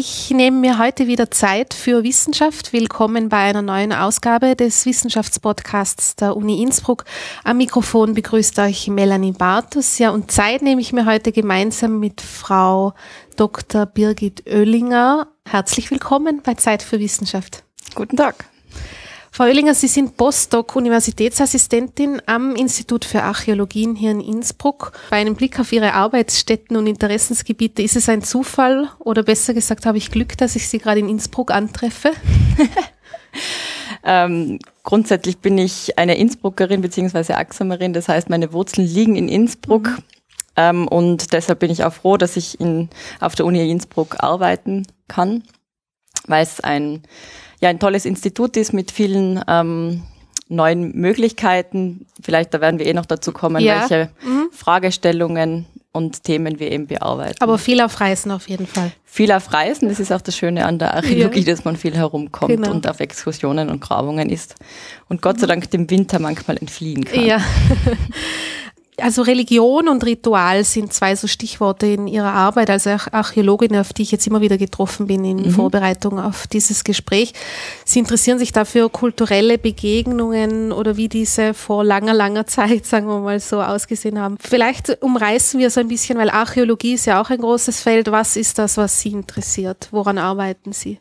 Ich nehme mir heute wieder Zeit für Wissenschaft. Willkommen bei einer neuen Ausgabe des Wissenschaftspodcasts der Uni Innsbruck. Am Mikrofon begrüßt euch Melanie Bartus. Ja, und Zeit nehme ich mir heute gemeinsam mit Frau Dr. Birgit Oellinger. Herzlich willkommen bei Zeit für Wissenschaft. Guten Tag. Frau Oellinger, Sie sind Postdoc-Universitätsassistentin am Institut für Archäologien hier in Innsbruck. Bei einem Blick auf Ihre Arbeitsstätten und Interessensgebiete, ist es ein Zufall oder besser gesagt, habe ich Glück, dass ich Sie gerade in Innsbruck antreffe? ähm, grundsätzlich bin ich eine Innsbruckerin bzw. Axamerin, das heißt, meine Wurzeln liegen in Innsbruck. Mhm. Ähm, und deshalb bin ich auch froh, dass ich in, auf der Uni Innsbruck arbeiten kann, weil es ein ja ein tolles Institut ist mit vielen ähm, neuen Möglichkeiten. Vielleicht, da werden wir eh noch dazu kommen, ja. welche mhm. Fragestellungen und Themen wir eben bearbeiten. Aber viel auf Reisen auf jeden Fall. Viel auf Reisen, das ist auch das Schöne an der Archäologie, ja. dass man viel herumkommt genau. und auf Exkursionen und Grabungen ist und Gott sei Dank dem Winter manchmal entfliehen kann. Ja. Also Religion und Ritual sind zwei so Stichworte in Ihrer Arbeit als Archäologin, auf die ich jetzt immer wieder getroffen bin in mhm. Vorbereitung auf dieses Gespräch. Sie interessieren sich dafür kulturelle Begegnungen oder wie diese vor langer, langer Zeit, sagen wir mal so, ausgesehen haben. Vielleicht umreißen wir so ein bisschen, weil Archäologie ist ja auch ein großes Feld. Was ist das, was Sie interessiert? Woran arbeiten Sie?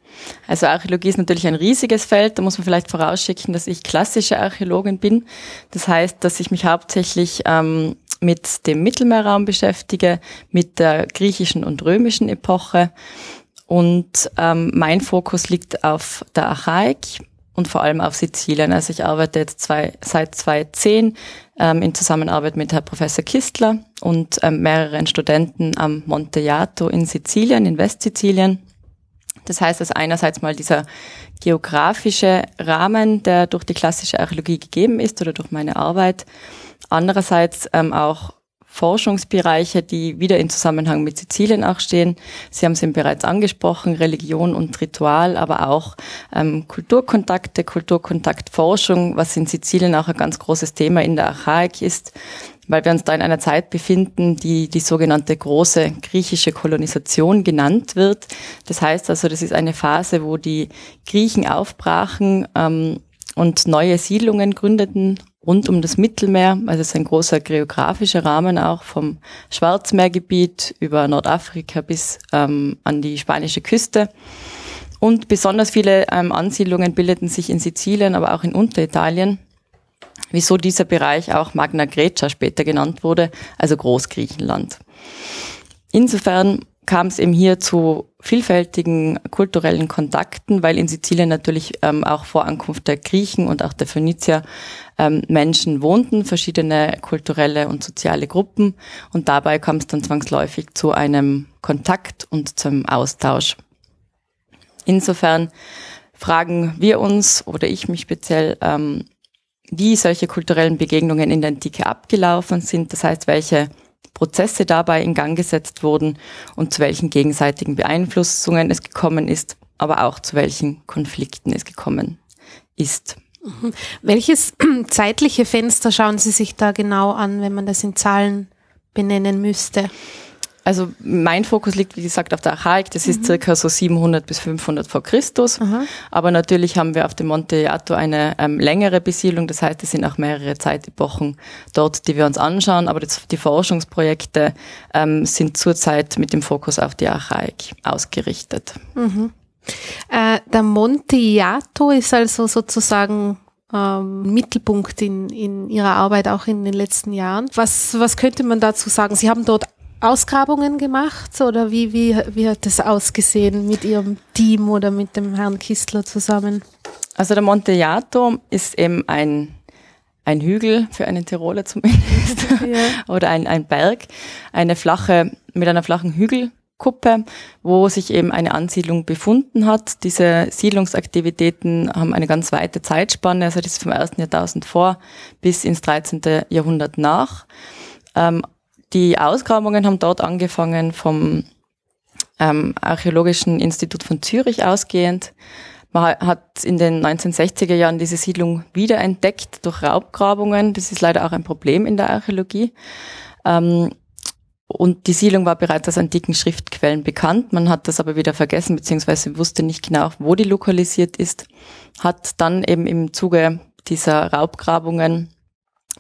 Also Archäologie ist natürlich ein riesiges Feld. Da muss man vielleicht vorausschicken, dass ich klassische Archäologin bin. Das heißt, dass ich mich hauptsächlich ähm, mit dem Mittelmeerraum beschäftige, mit der griechischen und römischen Epoche. Und ähm, mein Fokus liegt auf der Archaik und vor allem auf Sizilien. Also ich arbeite jetzt zwei, seit 2010 ähm, in Zusammenarbeit mit Herrn Professor Kistler und ähm, mehreren Studenten am Monte Jato in Sizilien, in Westsizilien. Das heißt, dass einerseits mal dieser geografische Rahmen, der durch die klassische Archäologie gegeben ist oder durch meine Arbeit, Andererseits ähm, auch Forschungsbereiche, die wieder in Zusammenhang mit Sizilien auch stehen. Sie haben es eben bereits angesprochen, Religion und Ritual, aber auch ähm, Kulturkontakte, Kulturkontaktforschung, was in Sizilien auch ein ganz großes Thema in der Archaik ist, weil wir uns da in einer Zeit befinden, die die sogenannte große griechische Kolonisation genannt wird. Das heißt also, das ist eine Phase, wo die Griechen aufbrachen ähm, und neue Siedlungen gründeten rund um das Mittelmeer. Also es ist ein großer geografischer Rahmen auch vom Schwarzmeergebiet über Nordafrika bis ähm, an die spanische Küste. Und besonders viele ähm, Ansiedlungen bildeten sich in Sizilien, aber auch in Unteritalien. Wieso dieser Bereich auch Magna Grecia später genannt wurde, also Großgriechenland. Insofern kam es eben hier zu vielfältigen kulturellen Kontakten, weil in Sizilien natürlich ähm, auch vor Ankunft der Griechen und auch der Phönizier ähm, Menschen wohnten, verschiedene kulturelle und soziale Gruppen und dabei kam es dann zwangsläufig zu einem Kontakt und zum Austausch. Insofern fragen wir uns oder ich mich speziell, ähm, wie solche kulturellen Begegnungen in der Antike abgelaufen sind, das heißt, welche Prozesse dabei in Gang gesetzt wurden und zu welchen gegenseitigen Beeinflussungen es gekommen ist, aber auch zu welchen Konflikten es gekommen ist. Mhm. Welches zeitliche Fenster schauen Sie sich da genau an, wenn man das in Zahlen benennen müsste? Also mein Fokus liegt, wie gesagt, auf der Archaik. Das ist mhm. circa so 700 bis 500 vor Christus. Aha. Aber natürlich haben wir auf dem Monte Jato eine ähm, längere Besiedlung. Das heißt, es sind auch mehrere Zeitepochen dort, die wir uns anschauen. Aber das, die Forschungsprojekte ähm, sind zurzeit mit dem Fokus auf die Archaik ausgerichtet. Mhm. Äh, der Monte Jato ist also sozusagen ähm, Mittelpunkt in, in Ihrer Arbeit auch in den letzten Jahren. Was, was könnte man dazu sagen? Sie haben dort Ausgrabungen gemacht oder wie, wie, wie hat das ausgesehen mit Ihrem Team oder mit dem Herrn Kistler zusammen? Also der Monte Jato ist eben ein, ein Hügel, für einen Tiroler zumindest, ja. oder ein, ein Berg, eine flache, mit einer flachen Hügelkuppe, wo sich eben eine Ansiedlung befunden hat. Diese Siedlungsaktivitäten haben eine ganz weite Zeitspanne, also das ist vom ersten Jahrtausend vor bis ins 13. Jahrhundert nach. Ähm, die Ausgrabungen haben dort angefangen vom ähm, Archäologischen Institut von Zürich ausgehend. Man hat in den 1960er Jahren diese Siedlung wiederentdeckt durch Raubgrabungen. Das ist leider auch ein Problem in der Archäologie. Ähm, Und die Siedlung war bereits aus antiken Schriftquellen bekannt. Man hat das aber wieder vergessen, beziehungsweise wusste nicht genau, wo die lokalisiert ist. Hat dann eben im Zuge dieser Raubgrabungen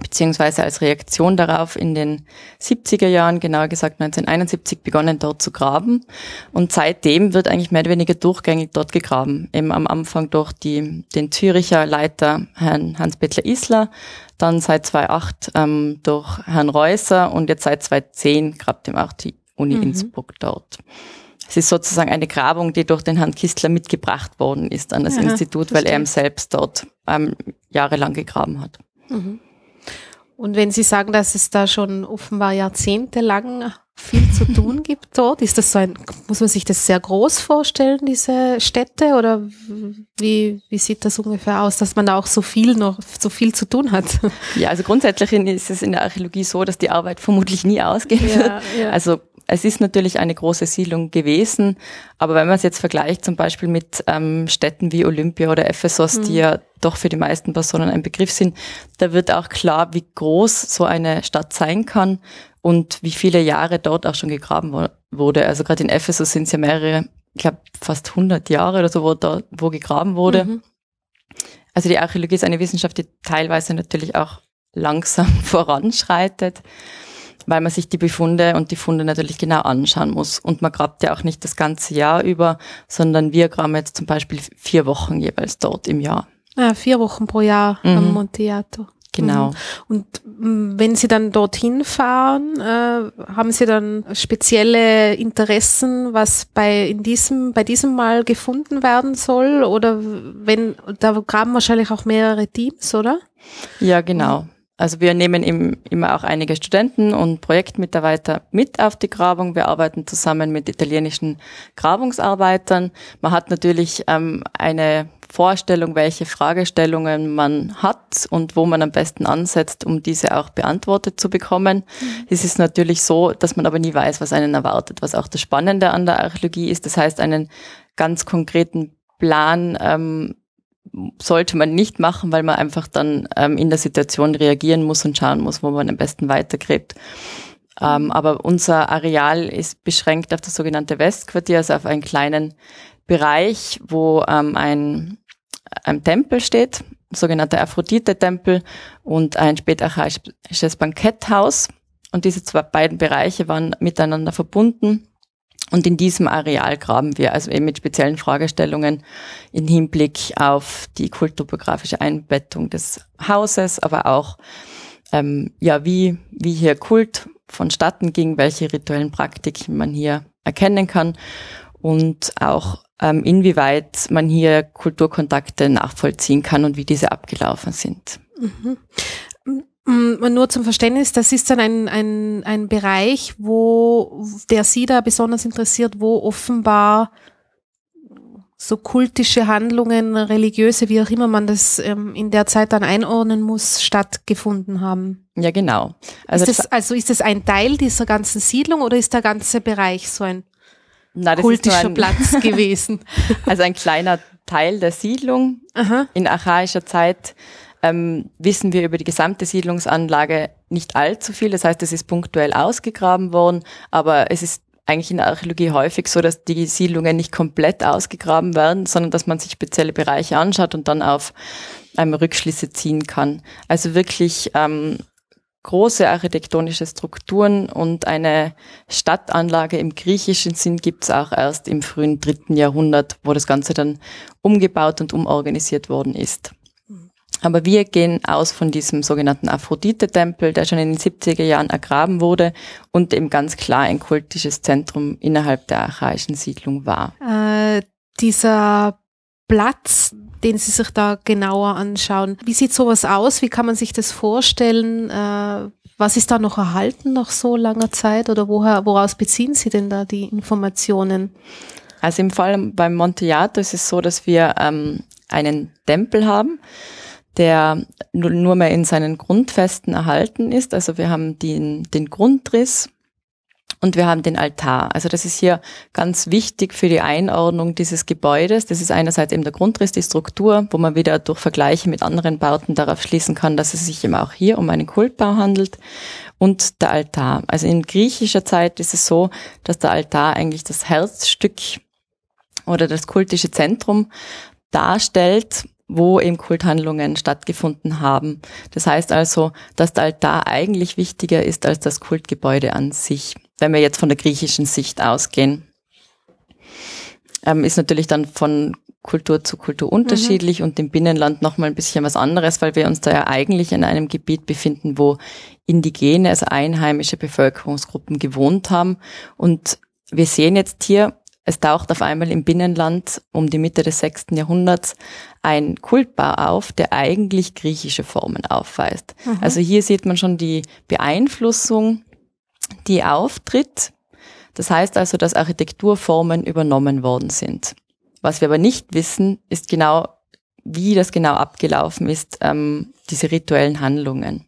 beziehungsweise als Reaktion darauf in den 70er Jahren, genauer gesagt 1971, begonnen dort zu graben. Und seitdem wird eigentlich mehr oder weniger durchgängig dort gegraben. Eben am Anfang durch die, den Züricher Leiter Herrn Hans-Peter Isler, dann seit 2008 ähm, durch Herrn Reusser und jetzt seit 2010 grabt eben auch die Uni mhm. Innsbruck dort. Es ist sozusagen eine Grabung, die durch den Herrn Kistler mitgebracht worden ist an das Aha, Institut, weil er eben selbst dort ähm, jahrelang gegraben hat. Mhm. Und wenn Sie sagen, dass es da schon offenbar jahrzehntelang viel zu tun gibt dort, ist das so ein, muss man sich das sehr groß vorstellen, diese Städte, oder wie, wie sieht das ungefähr aus, dass man da auch so viel noch, so viel zu tun hat? Ja, also grundsätzlich ist es in der Archäologie so, dass die Arbeit vermutlich nie ausgehen ja, wird. Ja. Also es ist natürlich eine große Siedlung gewesen, aber wenn man es jetzt vergleicht zum Beispiel mit ähm, Städten wie Olympia oder Ephesus, mhm. die ja doch für die meisten Personen ein Begriff sind, da wird auch klar, wie groß so eine Stadt sein kann und wie viele Jahre dort auch schon gegraben wo wurde. Also gerade in Ephesus sind es ja mehrere, ich glaube fast 100 Jahre oder so, wo, da, wo gegraben wurde. Mhm. Also die Archäologie ist eine Wissenschaft, die teilweise natürlich auch langsam voranschreitet weil man sich die Befunde und die Funde natürlich genau anschauen muss. Und man grabt ja auch nicht das ganze Jahr über, sondern wir graben jetzt zum Beispiel vier Wochen jeweils dort im Jahr. Ja, vier Wochen pro Jahr mhm. am Monteato. Genau. Mhm. Und mm, wenn Sie dann dorthin fahren, äh, haben Sie dann spezielle Interessen, was bei in diesem bei diesem Mal gefunden werden soll? Oder wenn da graben wahrscheinlich auch mehrere Teams, oder? Ja, genau. Also wir nehmen im, immer auch einige Studenten und Projektmitarbeiter mit auf die Grabung. Wir arbeiten zusammen mit italienischen Grabungsarbeitern. Man hat natürlich ähm, eine Vorstellung, welche Fragestellungen man hat und wo man am besten ansetzt, um diese auch beantwortet zu bekommen. Mhm. Es ist natürlich so, dass man aber nie weiß, was einen erwartet, was auch das Spannende an der Archäologie ist. Das heißt, einen ganz konkreten Plan ähm, sollte man nicht machen, weil man einfach dann ähm, in der Situation reagieren muss und schauen muss, wo man am besten weitergräbt. Ähm, aber unser Areal ist beschränkt auf das sogenannte Westquartier, also auf einen kleinen Bereich, wo ähm, ein, ein Tempel steht, sogenannter Aphrodite-Tempel und ein spätarchaisches Banketthaus. Und diese zwei beiden Bereiche waren miteinander verbunden und in diesem Areal graben wir, also eben mit speziellen Fragestellungen im Hinblick auf die kulturbiografische Einbettung des Hauses, aber auch, ähm, ja, wie, wie hier Kult vonstatten ging, welche rituellen Praktiken man hier erkennen kann und auch ähm, inwieweit man hier Kulturkontakte nachvollziehen kann und wie diese abgelaufen sind. Mhm. Mm, nur zum Verständnis, das ist dann ein, ein, ein Bereich, wo der Sie da besonders interessiert, wo offenbar so kultische Handlungen, religiöse, wie auch immer man das ähm, in der Zeit dann einordnen muss, stattgefunden haben. Ja, genau. Also ist das, also ist das ein Teil dieser ganzen Siedlung oder ist der ganze Bereich so ein Na, kultischer ein, Platz gewesen? Also ein kleiner Teil der Siedlung Aha. in archaischer Zeit ähm, wissen wir über die gesamte Siedlungsanlage nicht allzu viel. Das heißt, es ist punktuell ausgegraben worden, aber es ist eigentlich in der Archäologie häufig so, dass die Siedlungen nicht komplett ausgegraben werden, sondern dass man sich spezielle Bereiche anschaut und dann auf ähm, Rückschlüsse ziehen kann. Also wirklich ähm, große architektonische Strukturen und eine Stadtanlage im griechischen Sinn gibt es auch erst im frühen dritten Jahrhundert, wo das Ganze dann umgebaut und umorganisiert worden ist. Aber wir gehen aus von diesem sogenannten Aphrodite-Tempel, der schon in den 70er Jahren ergraben wurde und eben ganz klar ein kultisches Zentrum innerhalb der archaischen Siedlung war. Äh, dieser Platz, den Sie sich da genauer anschauen, wie sieht sowas aus? Wie kann man sich das vorstellen? Äh, was ist da noch erhalten nach so langer Zeit oder woher, woraus beziehen Sie denn da die Informationen? Also im Fall beim Monteato ist es so, dass wir ähm, einen Tempel haben der nur mehr in seinen Grundfesten erhalten ist. Also wir haben den, den Grundriss Und wir haben den Altar. Also das ist hier ganz wichtig für die Einordnung dieses Gebäudes. Das ist einerseits eben der Grundriss, die Struktur, wo man wieder durch Vergleiche mit anderen Bauten darauf schließen kann, dass es sich eben auch hier um einen Kultbau handelt. Und der Altar. Also in griechischer Zeit ist es so, dass der Altar eigentlich das Herzstück oder das kultische Zentrum darstellt wo eben Kulthandlungen stattgefunden haben. Das heißt also, dass der Altar eigentlich wichtiger ist als das Kultgebäude an sich wenn wir jetzt von der griechischen Sicht ausgehen, ähm, ist natürlich dann von Kultur zu Kultur unterschiedlich mhm. und im Binnenland nochmal ein bisschen was anderes, weil wir uns da ja eigentlich in einem Gebiet befinden, wo indigene, also einheimische Bevölkerungsgruppen gewohnt haben. Und wir sehen jetzt hier, es taucht auf einmal im Binnenland um die Mitte des sechsten Jahrhunderts ein Kultbau auf, der eigentlich griechische Formen aufweist. Mhm. Also hier sieht man schon die Beeinflussung die auftritt. Das heißt also, dass Architekturformen übernommen worden sind. Was wir aber nicht wissen, ist genau, wie das genau abgelaufen ist, ähm, diese rituellen Handlungen.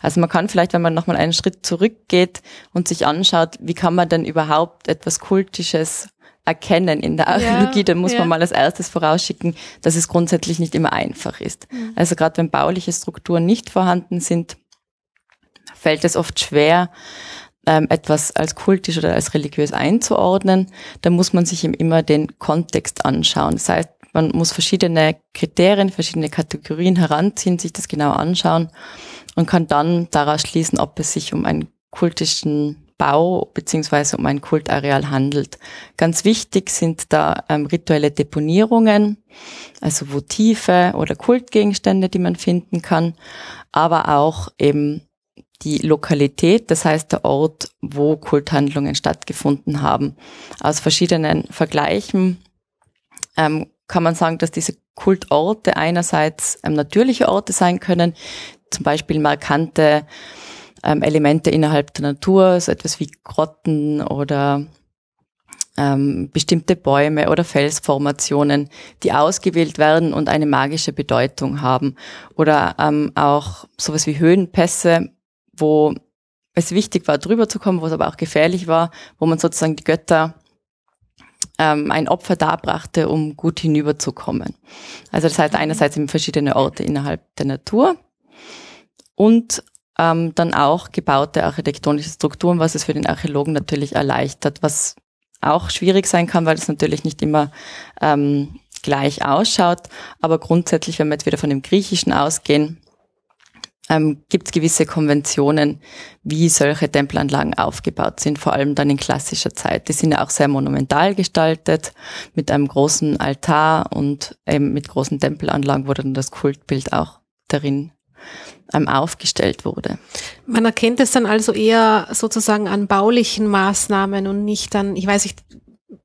Also man kann vielleicht, wenn man nochmal einen Schritt zurückgeht und sich anschaut, wie kann man denn überhaupt etwas Kultisches erkennen in der Archäologie, ja, dann muss ja. man mal als erstes vorausschicken, dass es grundsätzlich nicht immer einfach ist. Mhm. Also gerade wenn bauliche Strukturen nicht vorhanden sind, fällt es oft schwer, ähm, etwas als kultisch oder als religiös einzuordnen, dann muss man sich eben immer den Kontext anschauen. Das heißt, man muss verschiedene Kriterien, verschiedene Kategorien heranziehen, sich das genau anschauen und kann dann daraus schließen, ob es sich um einen kultischen Bau beziehungsweise um ein Kultareal handelt. Ganz wichtig sind da ähm, rituelle Deponierungen, also Votive oder Kultgegenstände, die man finden kann, aber auch eben die Lokalität, das heißt der Ort, wo Kulthandlungen stattgefunden haben. Aus verschiedenen Vergleichen ähm, kann man sagen, dass diese Kultorte einerseits ähm, natürliche Orte sein können, zum Beispiel markante ähm, Elemente innerhalb der Natur, so etwas wie Grotten oder ähm, bestimmte Bäume oder Felsformationen, die ausgewählt werden und eine magische Bedeutung haben. Oder ähm, auch sowas wie Höhenpässe, wo es wichtig war, drüber zu kommen, wo es aber auch gefährlich war, wo man sozusagen die Götter ähm, ein Opfer darbrachte, um gut hinüberzukommen. Also das heißt einerseits in verschiedene Orte innerhalb der Natur und ähm, dann auch gebaute architektonische Strukturen, was es für den Archäologen natürlich erleichtert, was auch schwierig sein kann, weil es natürlich nicht immer ähm, gleich ausschaut. Aber grundsätzlich, wenn wir jetzt wieder von dem Griechischen ausgehen, ähm, gibt es gewisse Konventionen, wie solche Tempelanlagen aufgebaut sind, vor allem dann in klassischer Zeit. Die sind ja auch sehr monumental gestaltet, mit einem großen Altar und eben mit großen Tempelanlagen, wo dann das Kultbild auch darin ähm, aufgestellt wurde. Man erkennt es dann also eher sozusagen an baulichen Maßnahmen und nicht an, ich weiß nicht,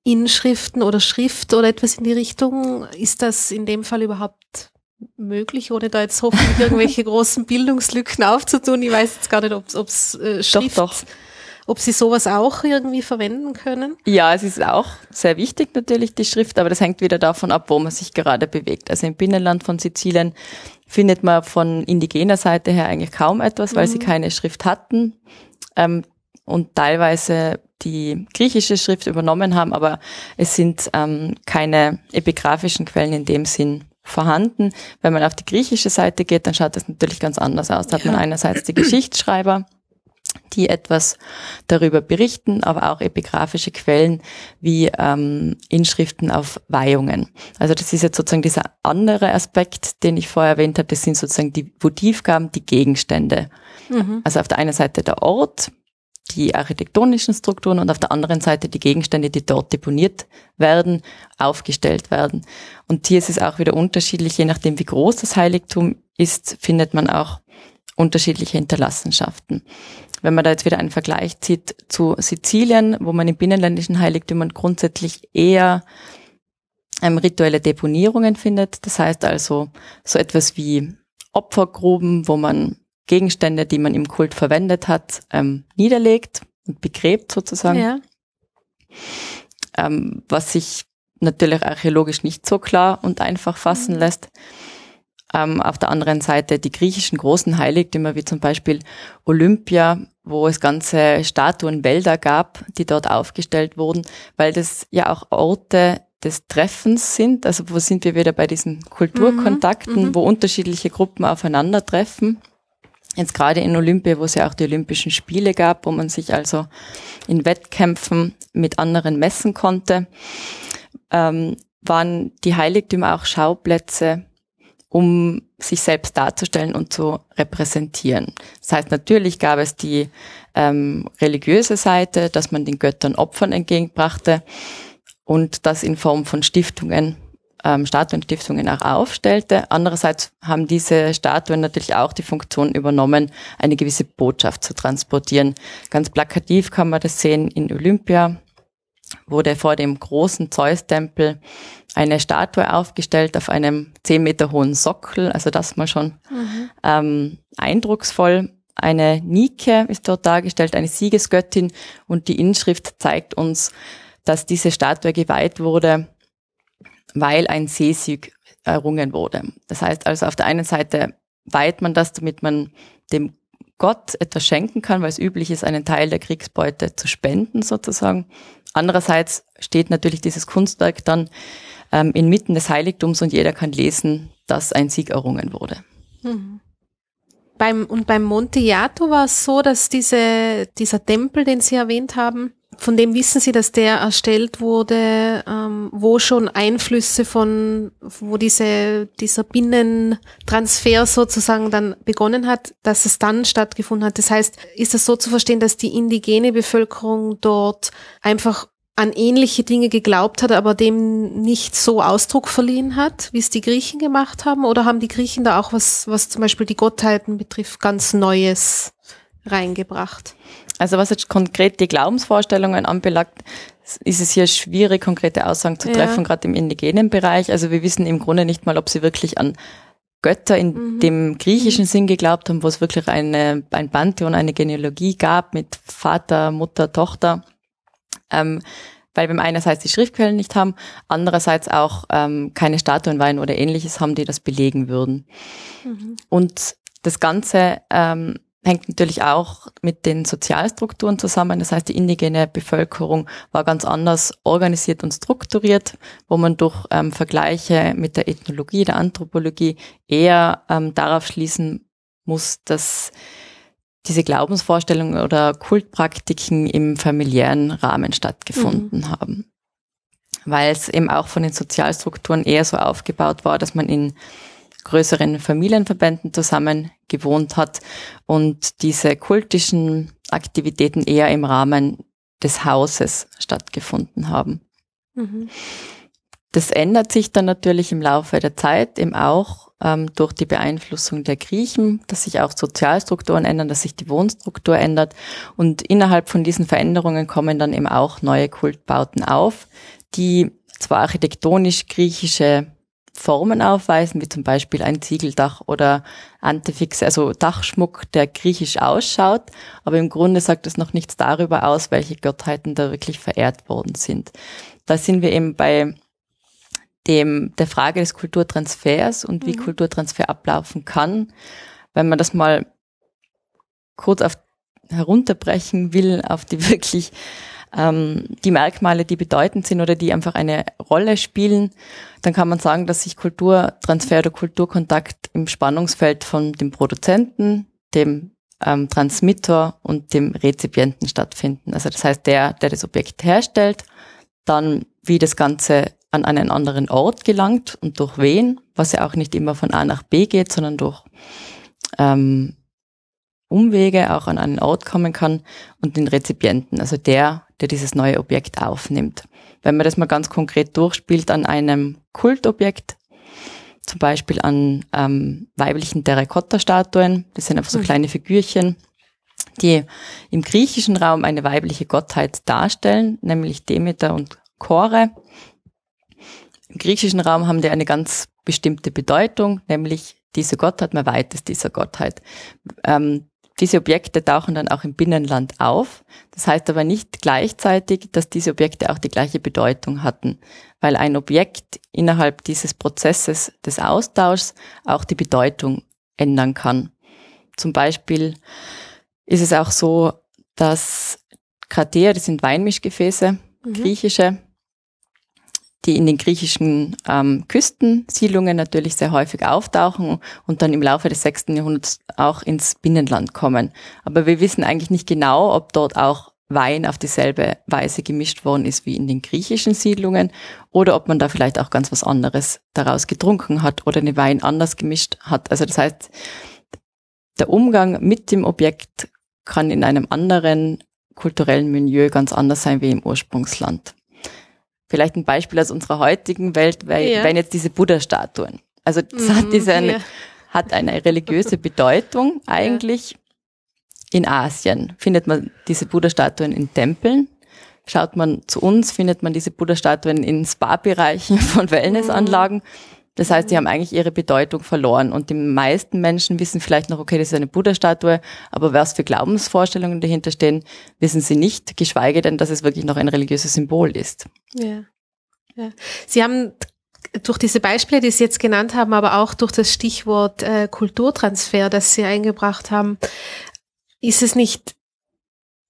Inschriften oder Schrift oder etwas in die Richtung. Ist das in dem Fall überhaupt möglich, ohne da jetzt hoffentlich irgendwelche großen Bildungslücken aufzutun. Ich weiß jetzt gar nicht, ob es äh, Schrift, doch, doch. ob Sie sowas auch irgendwie verwenden können. Ja, es ist auch sehr wichtig natürlich, die Schrift, aber das hängt wieder davon ab, wo man sich gerade bewegt. Also im Binnenland von Sizilien findet man von indigener Seite her eigentlich kaum etwas, weil mhm. sie keine Schrift hatten ähm, und teilweise die griechische Schrift übernommen haben, aber es sind ähm, keine epigraphischen Quellen in dem Sinn vorhanden. Wenn man auf die griechische Seite geht, dann schaut das natürlich ganz anders aus. Da hat man einerseits die Geschichtsschreiber, die etwas darüber berichten, aber auch epigraphische Quellen wie ähm, Inschriften auf Weihungen. Also das ist jetzt sozusagen dieser andere Aspekt, den ich vorher erwähnt habe. Das sind sozusagen die Votivgaben, die Gegenstände. Mhm. Also auf der einen Seite der Ort, die architektonischen Strukturen und auf der anderen Seite die Gegenstände, die dort deponiert werden, aufgestellt werden. Und hier ist es auch wieder unterschiedlich, je nachdem wie groß das Heiligtum ist, findet man auch unterschiedliche Hinterlassenschaften. Wenn man da jetzt wieder einen Vergleich zieht zu Sizilien, wo man in binnenländischen Heiligtümern grundsätzlich eher ähm, rituelle Deponierungen findet, das heißt also so etwas wie Opfergruben, wo man Gegenstände, die man im Kult verwendet hat, ähm, niederlegt und begräbt sozusagen. Ja. Ähm, was sich natürlich archäologisch nicht so klar und einfach fassen mhm. lässt. Ähm, auf der anderen Seite die griechischen großen Heiligtümer, wie zum Beispiel Olympia, wo es ganze Statuenwälder gab, die dort aufgestellt wurden, weil das ja auch Orte des Treffens sind. Also wo sind wir wieder bei diesen Kulturkontakten, mhm, mhm. wo unterschiedliche Gruppen aufeinandertreffen. Jetzt gerade in Olympia, wo es ja auch die Olympischen Spiele gab, wo man sich also in Wettkämpfen mit anderen messen konnte, ähm, waren die Heiligtümer auch Schauplätze um sich selbst darzustellen und zu repräsentieren. Das heißt, natürlich gab es die ähm, religiöse Seite, dass man den Göttern Opfern entgegenbrachte und das in Form von Stiftungen, ähm, Statuenstiftungen auch aufstellte. Andererseits haben diese Statuen natürlich auch die Funktion übernommen, eine gewisse Botschaft zu transportieren. Ganz plakativ kann man das sehen in Olympia, wurde vor dem großen Zeus-Tempel eine Statue aufgestellt auf einem zehn Meter hohen Sockel, also das mal schon mhm. ähm, eindrucksvoll. Eine Nike ist dort dargestellt, eine Siegesgöttin und die Inschrift zeigt uns, dass diese Statue geweiht wurde, weil ein Seesieg errungen wurde. Das heißt also auf der einen Seite weiht man das, damit man dem Gott etwas schenken kann, weil es üblich ist, einen Teil der Kriegsbeute zu spenden sozusagen. Andererseits steht natürlich dieses Kunstwerk dann ähm, inmitten des Heiligtums und jeder kann lesen, dass ein Sieg errungen wurde. Mhm. Beim, und beim Monte Jato war es so, dass diese, dieser Tempel, den Sie erwähnt haben, von dem wissen Sie, dass der erstellt wurde, ähm, wo schon Einflüsse von, wo diese, dieser Binnentransfer sozusagen dann begonnen hat, dass es dann stattgefunden hat. Das heißt, ist das so zu verstehen, dass die indigene Bevölkerung dort einfach an ähnliche Dinge geglaubt hat, aber dem nicht so Ausdruck verliehen hat, wie es die Griechen gemacht haben? Oder haben die Griechen da auch was, was zum Beispiel die Gottheiten betrifft, ganz Neues reingebracht? Also was jetzt konkret die Glaubensvorstellungen anbelangt, ist es hier schwierig, konkrete Aussagen zu treffen, ja. gerade im indigenen Bereich. Also wir wissen im Grunde nicht mal, ob sie wirklich an Götter in mhm. dem griechischen mhm. Sinn geglaubt haben, wo es wirklich eine, ein Pantheon, eine Genealogie gab mit Vater, Mutter, Tochter ähm, weil wir einerseits die Schriftquellen nicht haben, andererseits auch ähm, keine Statuenwein oder ähnliches haben, die das belegen würden. Mhm. Und das Ganze ähm, hängt natürlich auch mit den Sozialstrukturen zusammen. Das heißt, die indigene Bevölkerung war ganz anders organisiert und strukturiert, wo man durch ähm, Vergleiche mit der Ethnologie, der Anthropologie eher ähm, darauf schließen muss, dass diese Glaubensvorstellungen oder Kultpraktiken im familiären Rahmen stattgefunden mhm. haben. Weil es eben auch von den Sozialstrukturen eher so aufgebaut war, dass man in größeren Familienverbänden zusammen gewohnt hat und diese kultischen Aktivitäten eher im Rahmen des Hauses stattgefunden haben. Mhm. Das ändert sich dann natürlich im Laufe der Zeit eben auch ähm, durch die Beeinflussung der Griechen, dass sich auch Sozialstrukturen ändern, dass sich die Wohnstruktur ändert. Und innerhalb von diesen Veränderungen kommen dann eben auch neue Kultbauten auf, die zwar architektonisch griechische Formen aufweisen, wie zum Beispiel ein Ziegeldach oder Antefix, also Dachschmuck, der griechisch ausschaut, aber im Grunde sagt es noch nichts darüber aus, welche Gottheiten da wirklich verehrt worden sind. Da sind wir eben bei dem, der Frage des Kulturtransfers und wie mhm. Kulturtransfer ablaufen kann. Wenn man das mal kurz auf, herunterbrechen will auf die wirklich ähm, die Merkmale, die bedeutend sind oder die einfach eine Rolle spielen, dann kann man sagen, dass sich Kulturtransfer oder Kulturkontakt im Spannungsfeld von dem Produzenten, dem ähm, Transmitter und dem Rezipienten stattfinden. Also das heißt, der, der das Objekt herstellt, dann wie das Ganze an einen anderen Ort gelangt und durch wen, was ja auch nicht immer von A nach B geht, sondern durch ähm, Umwege auch an einen Ort kommen kann und den Rezipienten, also der, der dieses neue Objekt aufnimmt. Wenn man das mal ganz konkret durchspielt an einem Kultobjekt, zum Beispiel an ähm, weiblichen Terrakotta-Statuen, das sind einfach so mhm. kleine Figürchen, die im griechischen Raum eine weibliche Gottheit darstellen, nämlich Demeter und Chore. Im griechischen Raum haben die eine ganz bestimmte Bedeutung, nämlich diese Gottheit, man weiht es dieser Gottheit. Ähm, diese Objekte tauchen dann auch im Binnenland auf. Das heißt aber nicht gleichzeitig, dass diese Objekte auch die gleiche Bedeutung hatten, weil ein Objekt innerhalb dieses Prozesses des Austauschs auch die Bedeutung ändern kann. Zum Beispiel ist es auch so, dass Krater, das sind Weinmischgefäße, mhm. griechische, die in den griechischen ähm, Küstensiedlungen natürlich sehr häufig auftauchen und dann im Laufe des sechsten Jahrhunderts auch ins Binnenland kommen. Aber wir wissen eigentlich nicht genau, ob dort auch Wein auf dieselbe Weise gemischt worden ist wie in den griechischen Siedlungen oder ob man da vielleicht auch ganz was anderes daraus getrunken hat oder den Wein anders gemischt hat. Also das heißt, der Umgang mit dem Objekt kann in einem anderen kulturellen Milieu ganz anders sein wie im Ursprungsland. Vielleicht ein Beispiel aus unserer heutigen Welt wären ja. jetzt diese Buddha-Statuen. Also das mhm, hat, diese eine, ja. hat eine religiöse Bedeutung eigentlich. Ja. In Asien findet man diese Buddha-Statuen in Tempeln. Schaut man zu uns, findet man diese Buddha-Statuen in Spa-Bereichen von Wellnessanlagen. Mhm. Das heißt, die haben eigentlich ihre Bedeutung verloren. Und die meisten Menschen wissen vielleicht noch, okay, das ist eine Buddha-Statue, aber was für Glaubensvorstellungen dahinter stehen, wissen sie nicht, geschweige denn, dass es wirklich noch ein religiöses Symbol ist. Ja. ja. Sie haben durch diese Beispiele, die Sie jetzt genannt haben, aber auch durch das Stichwort äh, Kulturtransfer, das Sie eingebracht haben, ist es nicht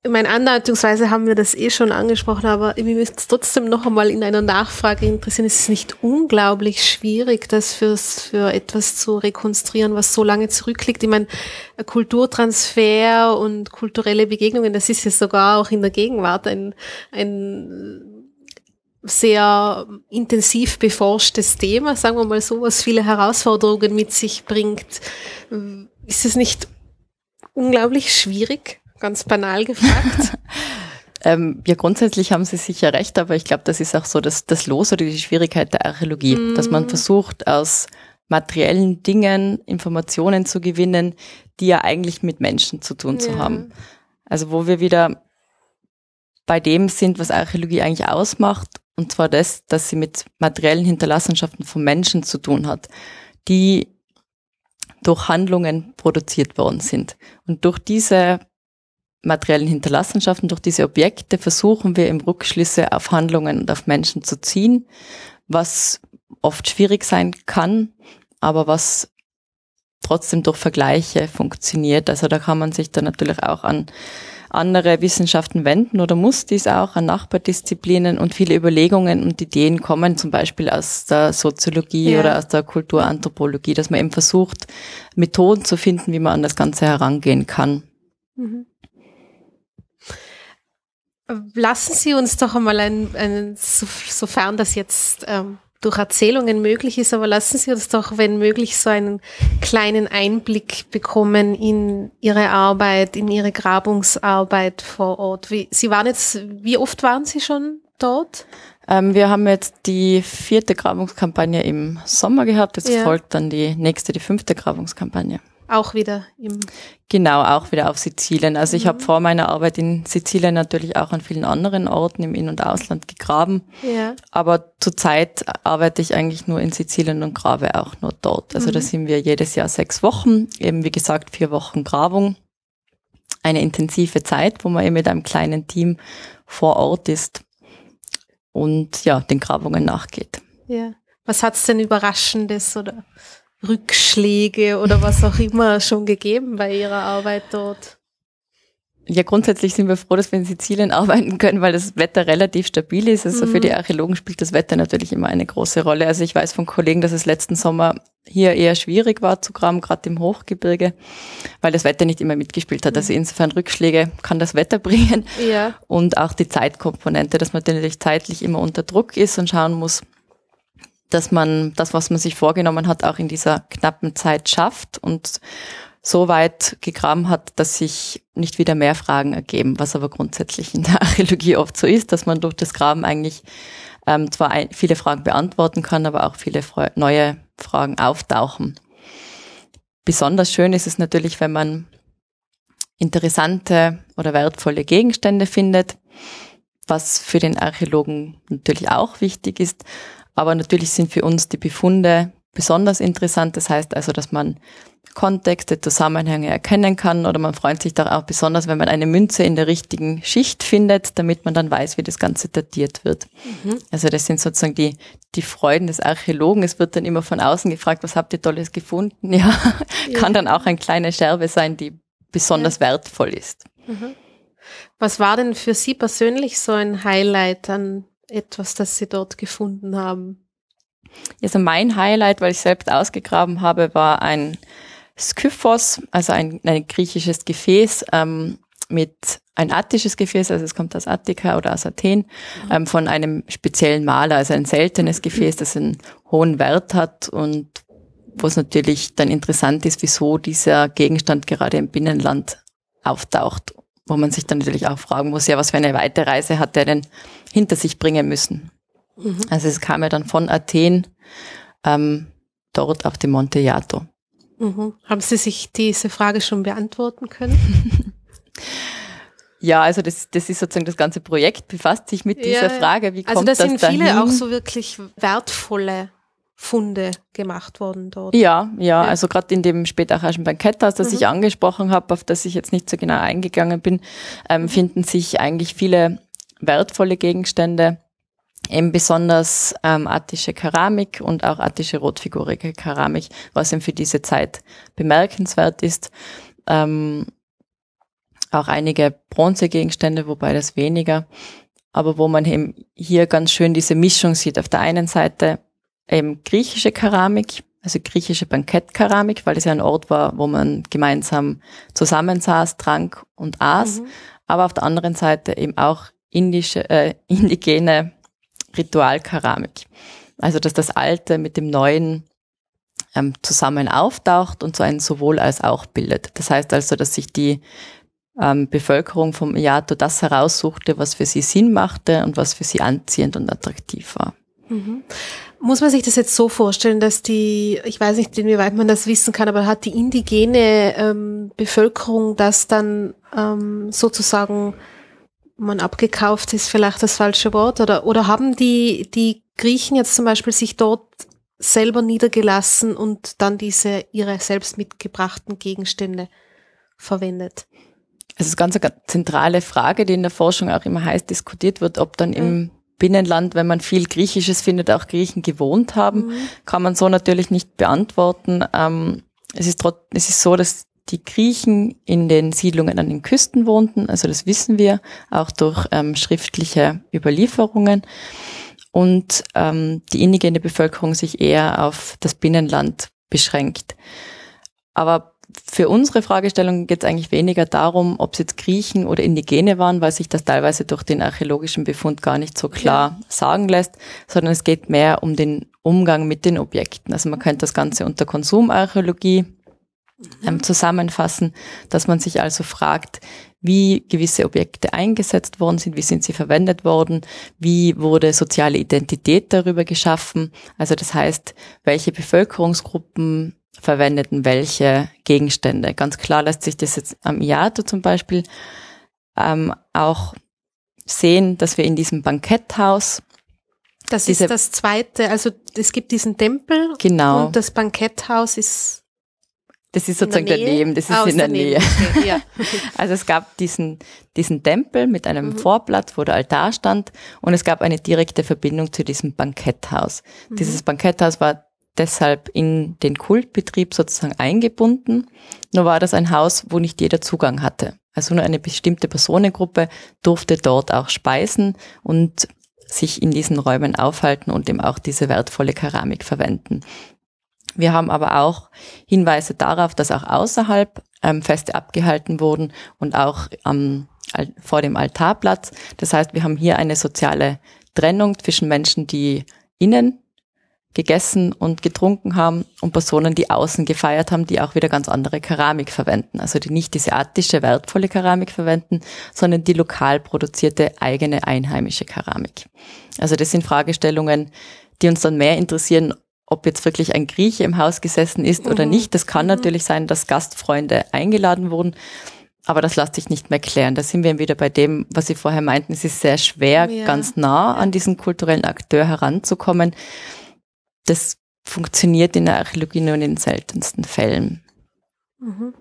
in meiner Anleitungsweise haben wir das eh schon angesprochen, aber mir müsste es trotzdem noch einmal in einer Nachfrage interessieren. Es ist nicht unglaublich schwierig, das fürs, für etwas zu rekonstruieren, was so lange zurückliegt. Ich meine, Kulturtransfer und kulturelle Begegnungen, das ist ja sogar auch in der Gegenwart ein, ein sehr intensiv beforschtes Thema, sagen wir mal so, was viele Herausforderungen mit sich bringt. Ist es nicht unglaublich schwierig? Ganz banal gefragt. ähm, ja, grundsätzlich haben Sie sicher recht, aber ich glaube, das ist auch so das, das Los oder die Schwierigkeit der Archäologie, mm. dass man versucht, aus materiellen Dingen Informationen zu gewinnen, die ja eigentlich mit Menschen zu tun ja. zu haben. Also wo wir wieder bei dem sind, was Archäologie eigentlich ausmacht, und zwar das, dass sie mit materiellen Hinterlassenschaften von Menschen zu tun hat, die durch Handlungen produziert worden sind. Und durch diese materiellen Hinterlassenschaften, durch diese Objekte versuchen wir im Rückschlüsse auf Handlungen und auf Menschen zu ziehen, was oft schwierig sein kann, aber was trotzdem durch Vergleiche funktioniert. Also da kann man sich dann natürlich auch an andere Wissenschaften wenden oder muss dies auch an Nachbardisziplinen und viele Überlegungen und Ideen kommen zum Beispiel aus der Soziologie ja. oder aus der Kulturanthropologie, dass man eben versucht, Methoden zu finden, wie man an das Ganze herangehen kann. Mhm. Lassen Sie uns doch einmal ein, ein sofern das jetzt ähm, durch Erzählungen möglich ist, aber lassen Sie uns doch, wenn möglich, so einen kleinen Einblick bekommen in Ihre Arbeit, in Ihre Grabungsarbeit vor Ort. Wie, Sie waren jetzt, wie oft waren Sie schon dort? Ähm, wir haben jetzt die vierte Grabungskampagne im Sommer gehabt, jetzt ja. folgt dann die nächste, die fünfte Grabungskampagne. Auch wieder im. Genau, auch wieder auf Sizilien. Also mhm. ich habe vor meiner Arbeit in Sizilien natürlich auch an vielen anderen Orten im In- und Ausland gegraben. Ja. Aber zurzeit arbeite ich eigentlich nur in Sizilien und grabe auch nur dort. Also mhm. da sind wir jedes Jahr sechs Wochen, eben wie gesagt vier Wochen Grabung. Eine intensive Zeit, wo man eben mit einem kleinen Team vor Ort ist und ja, den Grabungen nachgeht. Ja. Was hat's denn Überraschendes oder Rückschläge oder was auch immer schon gegeben bei Ihrer Arbeit dort? Ja, grundsätzlich sind wir froh, dass wir in Sizilien arbeiten können, weil das Wetter relativ stabil ist. Also mhm. für die Archäologen spielt das Wetter natürlich immer eine große Rolle. Also ich weiß von Kollegen, dass es letzten Sommer hier eher schwierig war zu graben, gerade im Hochgebirge, weil das Wetter nicht immer mitgespielt hat. Also mhm. insofern Rückschläge kann das Wetter bringen. Ja. Und auch die Zeitkomponente, dass man natürlich zeitlich immer unter Druck ist und schauen muss, dass man das, was man sich vorgenommen hat, auch in dieser knappen Zeit schafft und so weit gegraben hat, dass sich nicht wieder mehr Fragen ergeben, was aber grundsätzlich in der Archäologie oft so ist, dass man durch das Graben eigentlich ähm, zwar ein, viele Fragen beantworten kann, aber auch viele neue Fragen auftauchen. Besonders schön ist es natürlich, wenn man interessante oder wertvolle Gegenstände findet, was für den Archäologen natürlich auch wichtig ist, aber natürlich sind für uns die Befunde besonders interessant. Das heißt also, dass man Kontexte, Zusammenhänge erkennen kann oder man freut sich da auch besonders, wenn man eine Münze in der richtigen Schicht findet, damit man dann weiß, wie das Ganze datiert wird. Mhm. Also das sind sozusagen die, die Freuden des Archäologen. Es wird dann immer von außen gefragt, was habt ihr Tolles gefunden? Ja, ja. kann dann auch eine kleine Scherbe sein, die besonders ja. wertvoll ist. Mhm. Was war denn für Sie persönlich so ein Highlight an etwas, das Sie dort gefunden haben? Also mein Highlight, weil ich selbst ausgegraben habe, war ein Skyphos, also ein, ein griechisches Gefäß ähm, mit ein attisches Gefäß, also es kommt aus Attika oder aus Athen, mhm. ähm, von einem speziellen Maler, also ein seltenes Gefäß, das einen hohen Wert hat und wo es natürlich dann interessant ist, wieso dieser Gegenstand gerade im Binnenland auftaucht, wo man sich dann natürlich auch fragen muss, ja, was für eine weite Reise hat der denn hinter sich bringen müssen? Mhm. Also es kam ja dann von Athen ähm, dort auf dem Monte Jato. Mhm. Haben Sie sich diese Frage schon beantworten können? ja, also das, das ist sozusagen das ganze Projekt befasst sich mit dieser ja, Frage, wie also kommt das Also da sind viele dahin? auch so wirklich wertvolle Funde gemacht worden dort. Ja, ja, ja. also gerade in dem spätachischen Banketthaus, das mhm. ich angesprochen habe, auf das ich jetzt nicht so genau eingegangen bin, ähm, mhm. finden sich eigentlich viele wertvolle Gegenstände, eben besonders ähm, attische Keramik und auch attische rotfigurige Keramik, was eben für diese Zeit bemerkenswert ist. Ähm, auch einige Bronzegegenstände, wobei das weniger, aber wo man eben hier ganz schön diese Mischung sieht. Auf der einen Seite eben griechische Keramik, also griechische Bankettkeramik, weil es ja ein Ort war, wo man gemeinsam zusammensaß, trank und aß, mhm. aber auf der anderen Seite eben auch indische, äh, indigene Ritualkeramik. Also dass das Alte mit dem Neuen ähm, zusammen auftaucht und so ein sowohl als auch bildet. Das heißt also, dass sich die ähm, Bevölkerung vom Iato das heraussuchte, was für sie Sinn machte und was für sie anziehend und attraktiv war. Mhm. Muss man sich das jetzt so vorstellen, dass die, ich weiß nicht, inwieweit man das wissen kann, aber hat die indigene ähm, Bevölkerung das dann ähm, sozusagen man abgekauft ist vielleicht das falsche Wort oder, oder haben die, die Griechen jetzt zum Beispiel sich dort selber niedergelassen und dann diese ihre selbst mitgebrachten Gegenstände verwendet? Es ist ganz eine ganz zentrale Frage, die in der Forschung auch immer heiß diskutiert wird, ob dann im Binnenland, wenn man viel Griechisches findet, auch Griechen gewohnt haben, mhm. kann man so natürlich nicht beantworten. Ähm, es ist trotzdem, es ist so, dass die Griechen in den Siedlungen an den Küsten wohnten, also das wissen wir auch durch ähm, schriftliche Überlieferungen und ähm, die indigene Bevölkerung sich eher auf das Binnenland beschränkt. Aber für unsere Fragestellung geht es eigentlich weniger darum, ob es jetzt Griechen oder Indigene waren, weil sich das teilweise durch den archäologischen Befund gar nicht so klar ja. sagen lässt, sondern es geht mehr um den Umgang mit den Objekten. Also man könnte das Ganze unter Konsumarchäologie ähm, zusammenfassen, dass man sich also fragt, wie gewisse Objekte eingesetzt worden sind, wie sind sie verwendet worden, wie wurde soziale Identität darüber geschaffen. Also das heißt, welche Bevölkerungsgruppen verwendeten welche Gegenstände. Ganz klar lässt sich das jetzt am IATO zum Beispiel ähm, auch sehen, dass wir in diesem Banketthaus das ist das zweite, also es gibt diesen Tempel genau. und das Banketthaus ist das ist sozusagen daneben, das ist ah, in der Nähe. Okay, ja. also es gab diesen, diesen Tempel mit einem mhm. Vorplatz, wo der Altar stand und es gab eine direkte Verbindung zu diesem Banketthaus. Mhm. Dieses Banketthaus war deshalb in den Kultbetrieb sozusagen eingebunden. Nur war das ein Haus, wo nicht jeder Zugang hatte. Also nur eine bestimmte Personengruppe durfte dort auch speisen und sich in diesen Räumen aufhalten und eben auch diese wertvolle Keramik verwenden. Wir haben aber auch Hinweise darauf, dass auch außerhalb ähm, Feste abgehalten wurden und auch ähm, vor dem Altarplatz. Das heißt, wir haben hier eine soziale Trennung zwischen Menschen, die innen gegessen und getrunken haben und Personen, die außen gefeiert haben, die auch wieder ganz andere Keramik verwenden. Also die nicht diese attische, wertvolle Keramik verwenden, sondern die lokal produzierte eigene einheimische Keramik. Also das sind Fragestellungen, die uns dann mehr interessieren, ob jetzt wirklich ein Grieche im Haus gesessen ist mhm. oder nicht. Das kann mhm. natürlich sein, dass Gastfreunde eingeladen wurden. Aber das lässt sich nicht mehr klären. Da sind wir wieder bei dem, was Sie vorher meinten. Es ist sehr schwer, ja. ganz nah an diesen kulturellen Akteur heranzukommen. Das funktioniert in der Archäologie nur in den seltensten Fällen. Mhm.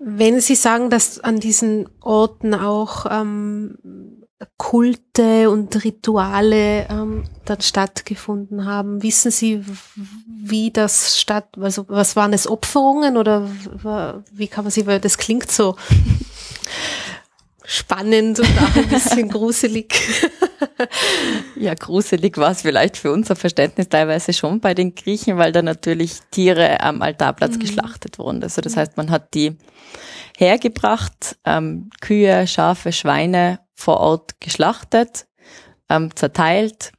Wenn Sie sagen, dass an diesen Orten auch ähm, Kulte und Rituale ähm, dann stattgefunden haben, wissen Sie, wie das statt, also was waren es Opferungen oder wie kann man sich, weil das klingt so spannend und auch ein bisschen gruselig. ja, gruselig war es vielleicht für unser Verständnis teilweise schon bei den Griechen, weil da natürlich Tiere am Altarplatz mhm. geschlachtet wurden. Also das heißt, man hat die hergebracht, ähm, Kühe, Schafe, Schweine vor Ort geschlachtet, ähm, zerteilt,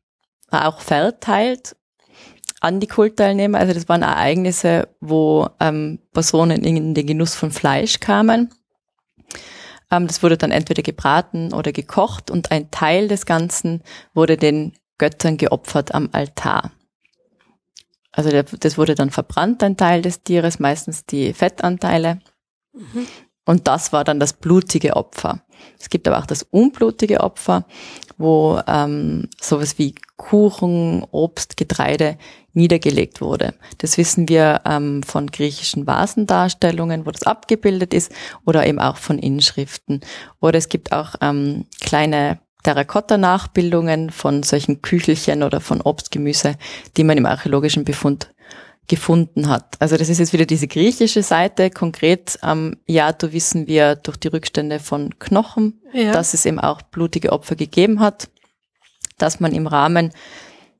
auch verteilt an die Kultteilnehmer. Also das waren Ereignisse, wo ähm, Personen in den Genuss von Fleisch kamen das wurde dann entweder gebraten oder gekocht und ein Teil des Ganzen wurde den Göttern geopfert am Altar. Also das wurde dann verbrannt, ein Teil des Tieres, meistens die Fettanteile. Mhm. Und das war dann das blutige Opfer. Es gibt aber auch das unblutige Opfer, wo ähm, sowas wie Kuchen, Obst, Getreide niedergelegt wurde. Das wissen wir ähm, von griechischen Vasendarstellungen, wo das abgebildet ist, oder eben auch von Inschriften. Oder es gibt auch ähm, kleine Terrakotta-Nachbildungen von solchen Küchelchen oder von Obst, Gemüse, die man im archäologischen Befund gefunden hat. Also das ist jetzt wieder diese griechische Seite. Konkret am ähm, Iato wissen wir durch die Rückstände von Knochen, ja. dass es eben auch blutige Opfer gegeben hat, dass man im Rahmen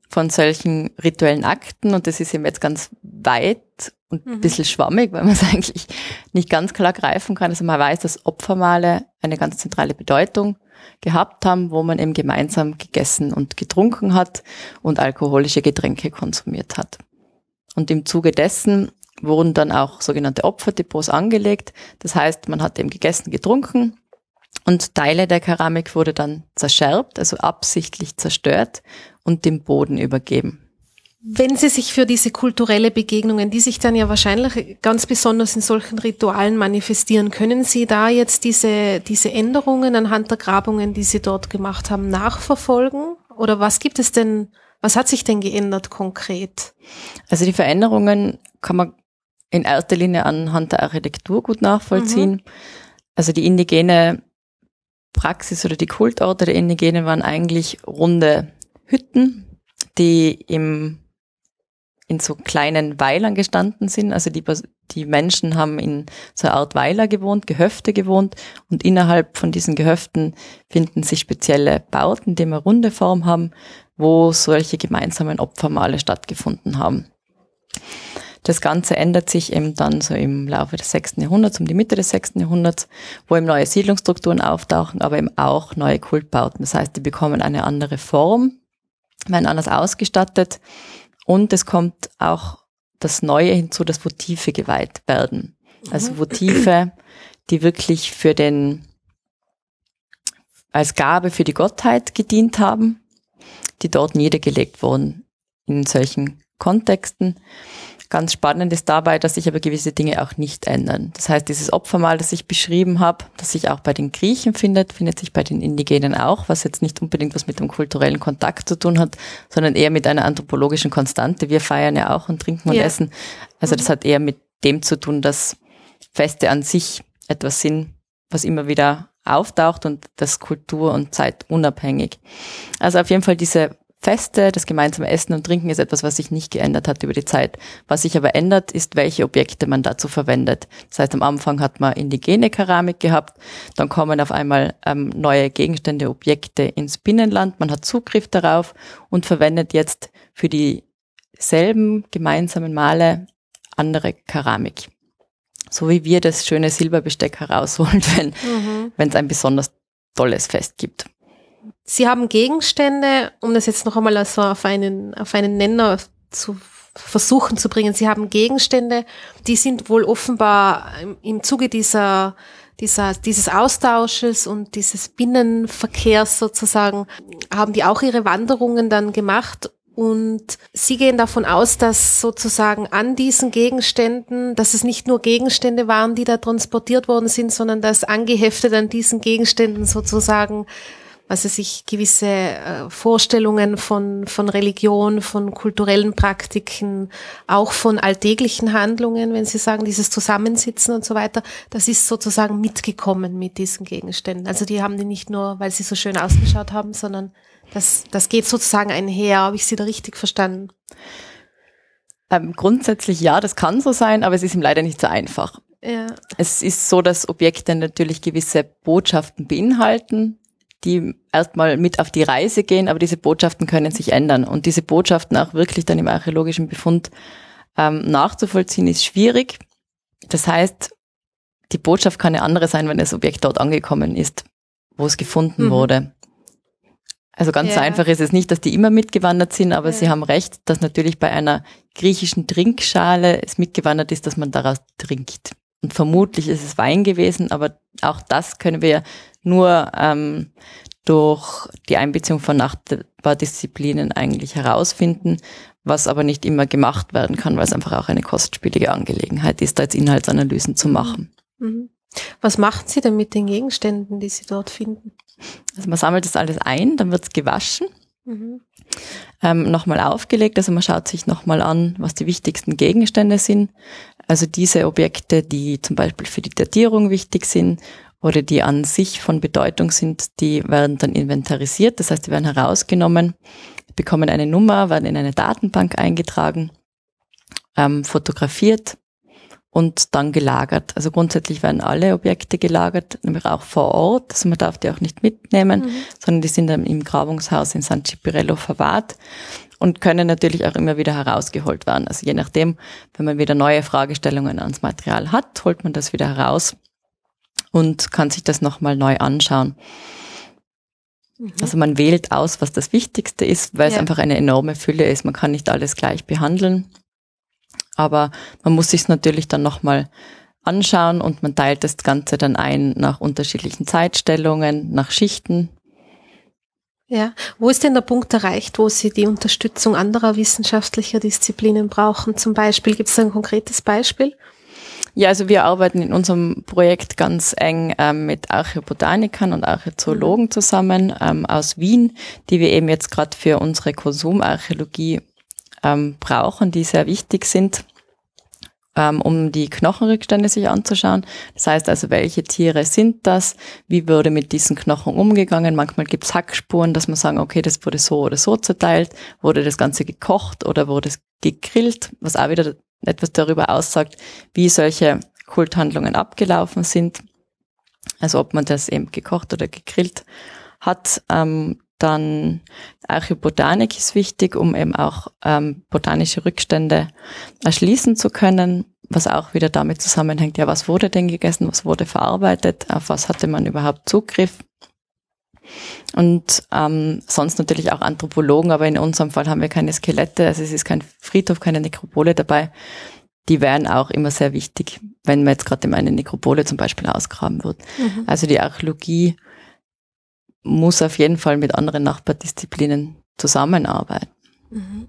von solchen rituellen Akten, und das ist eben jetzt ganz weit und mhm. ein bisschen schwammig, weil man es eigentlich nicht ganz klar greifen kann. Also man weiß, dass Opfermale eine ganz zentrale Bedeutung gehabt haben, wo man eben gemeinsam gegessen und getrunken hat und alkoholische Getränke konsumiert hat. Und im Zuge dessen wurden dann auch sogenannte Opferdepots angelegt. Das heißt, man hat eben gegessen, getrunken und Teile der Keramik wurde dann zerscherbt, also absichtlich zerstört und dem Boden übergeben. Wenn Sie sich für diese kulturelle Begegnungen, die sich dann ja wahrscheinlich ganz besonders in solchen Ritualen manifestieren, können Sie da jetzt diese, diese Änderungen anhand der Grabungen, die Sie dort gemacht haben, nachverfolgen? Oder was gibt es denn was hat sich denn geändert konkret? Also die Veränderungen kann man in erster Linie anhand der Architektur gut nachvollziehen. Mhm. Also die indigene Praxis oder die Kultorte der Indigenen waren eigentlich runde Hütten, die im, in so kleinen Weilern gestanden sind. Also die, die Menschen haben in so einer Art Weiler gewohnt, Gehöfte gewohnt und innerhalb von diesen Gehöften finden sich spezielle Bauten, die eine runde Form haben, wo solche gemeinsamen Opfermale stattgefunden haben. Das Ganze ändert sich eben dann so im Laufe des 6. Jahrhunderts, um die Mitte des 6. Jahrhunderts, wo eben neue Siedlungsstrukturen auftauchen, aber eben auch neue Kultbauten. Das heißt, die bekommen eine andere Form, werden anders ausgestattet und es kommt auch das Neue hinzu, dass Votive geweiht werden. Also. Votive, die wirklich für den, als Gabe für die Gottheit gedient haben die dort niedergelegt wurden in solchen Kontexten. Ganz spannend ist dabei, dass sich aber gewisse Dinge auch nicht ändern. Das heißt, dieses Opfermal, das ich beschrieben habe, das sich auch bei den Griechen findet, findet sich bei den Indigenen auch, was jetzt nicht unbedingt was mit dem kulturellen Kontakt zu tun hat, sondern eher mit einer anthropologischen Konstante. Wir feiern ja auch und trinken und ja. essen. Also das hat eher mit dem zu tun, dass Feste an sich etwas sind, was immer wieder auftaucht und das Kultur und Zeit unabhängig. Also auf jeden Fall diese Feste, das gemeinsame Essen und Trinken ist etwas, was sich nicht geändert hat über die Zeit. Was sich aber ändert, ist, welche Objekte man dazu verwendet. Das heißt, am Anfang hat man indigene Keramik gehabt, dann kommen auf einmal ähm, neue Gegenstände, Objekte ins Binnenland, man hat Zugriff darauf und verwendet jetzt für dieselben gemeinsamen Male andere Keramik so wie wir das schöne Silberbesteck herausholen, wenn mhm. wenn es ein besonders tolles Fest gibt. Sie haben Gegenstände, um das jetzt noch einmal so auf einen, auf einen Nenner zu versuchen zu bringen. Sie haben Gegenstände, die sind wohl offenbar im, im Zuge dieser, dieser, dieses Austausches und dieses Binnenverkehrs sozusagen, haben die auch ihre Wanderungen dann gemacht und Sie gehen davon aus, dass sozusagen an diesen Gegenständen, dass es nicht nur Gegenstände waren, die da transportiert worden sind, sondern dass angeheftet an diesen Gegenständen sozusagen was es sich gewisse äh, Vorstellungen von, von Religion, von kulturellen Praktiken, auch von alltäglichen Handlungen, wenn Sie sagen, dieses Zusammensitzen und so weiter, das ist sozusagen mitgekommen mit diesen Gegenständen. Also die haben die nicht nur, weil sie so schön ausgeschaut haben, sondern das, das geht sozusagen einher. Habe ich Sie da richtig verstanden? Ähm, grundsätzlich ja, das kann so sein, aber es ist ihm leider nicht so einfach. Ja. Es ist so, dass Objekte natürlich gewisse Botschaften beinhalten, die erstmal mit auf die Reise gehen, aber diese Botschaften können sich ändern. Und diese Botschaften auch wirklich dann im archäologischen Befund ähm, nachzuvollziehen, ist schwierig. Das heißt, die Botschaft kann eine andere sein, wenn das Objekt dort angekommen ist, wo es gefunden mhm. wurde. Also ganz ja. einfach ist es nicht, dass die immer mitgewandert sind, aber ja. Sie haben recht, dass natürlich bei einer griechischen Trinkschale es mitgewandert ist, dass man daraus trinkt. Und vermutlich ist es Wein gewesen, aber auch das können wir nur ähm, durch die Einbeziehung von Nachbardisziplinen eigentlich herausfinden, was aber nicht immer gemacht werden kann, weil es einfach auch eine kostspielige Angelegenheit ist, da jetzt Inhaltsanalysen zu machen. Mhm. Was machen Sie denn mit den Gegenständen, die Sie dort finden? Also man sammelt das alles ein, dann wird es gewaschen, mhm. ähm, nochmal aufgelegt, also man schaut sich nochmal an, was die wichtigsten Gegenstände sind. Also diese Objekte, die zum Beispiel für die Datierung wichtig sind oder die an sich von Bedeutung sind, die werden dann inventarisiert, das heißt, die werden herausgenommen, bekommen eine Nummer, werden in eine Datenbank eingetragen, ähm, fotografiert und dann gelagert. Also grundsätzlich werden alle Objekte gelagert, nämlich auch vor Ort. Also man darf die auch nicht mitnehmen, mhm. sondern die sind dann im Grabungshaus in San Cipirello verwahrt und können natürlich auch immer wieder herausgeholt werden. Also je nachdem, wenn man wieder neue Fragestellungen ans Material hat, holt man das wieder heraus und kann sich das nochmal neu anschauen. Mhm. Also man wählt aus, was das Wichtigste ist, weil ja. es einfach eine enorme Fülle ist. Man kann nicht alles gleich behandeln. Aber man muss sich natürlich dann nochmal anschauen und man teilt das Ganze dann ein nach unterschiedlichen Zeitstellungen, nach Schichten. Ja, wo ist denn der Punkt erreicht, wo Sie die Unterstützung anderer wissenschaftlicher Disziplinen brauchen? Zum Beispiel, gibt es ein konkretes Beispiel? Ja, also wir arbeiten in unserem Projekt ganz eng ähm, mit Archäobotanikern und Archäozoologen mhm. zusammen ähm, aus Wien, die wir eben jetzt gerade für unsere Konsumarchäologie ähm, brauchen, die sehr wichtig sind, ähm, um die Knochenrückstände sich anzuschauen. Das heißt also, welche Tiere sind das? Wie wurde mit diesen Knochen umgegangen? Manchmal gibt es Hackspuren, dass man sagen, okay, das wurde so oder so zerteilt. Wurde das Ganze gekocht oder wurde es gegrillt? Was auch wieder etwas darüber aussagt, wie solche Kulthandlungen abgelaufen sind. Also ob man das eben gekocht oder gegrillt hat. Ähm, dann Archäobotanik ist wichtig, um eben auch ähm, botanische Rückstände erschließen zu können, was auch wieder damit zusammenhängt, ja, was wurde denn gegessen, was wurde verarbeitet, auf was hatte man überhaupt Zugriff. Und ähm, sonst natürlich auch Anthropologen, aber in unserem Fall haben wir keine Skelette, also es ist kein Friedhof, keine Nekropole dabei. Die wären auch immer sehr wichtig, wenn man jetzt gerade eine Nekropole zum Beispiel ausgraben wird. Mhm. Also die Archäologie muss auf jeden Fall mit anderen Nachbardisziplinen zusammenarbeiten. Mhm.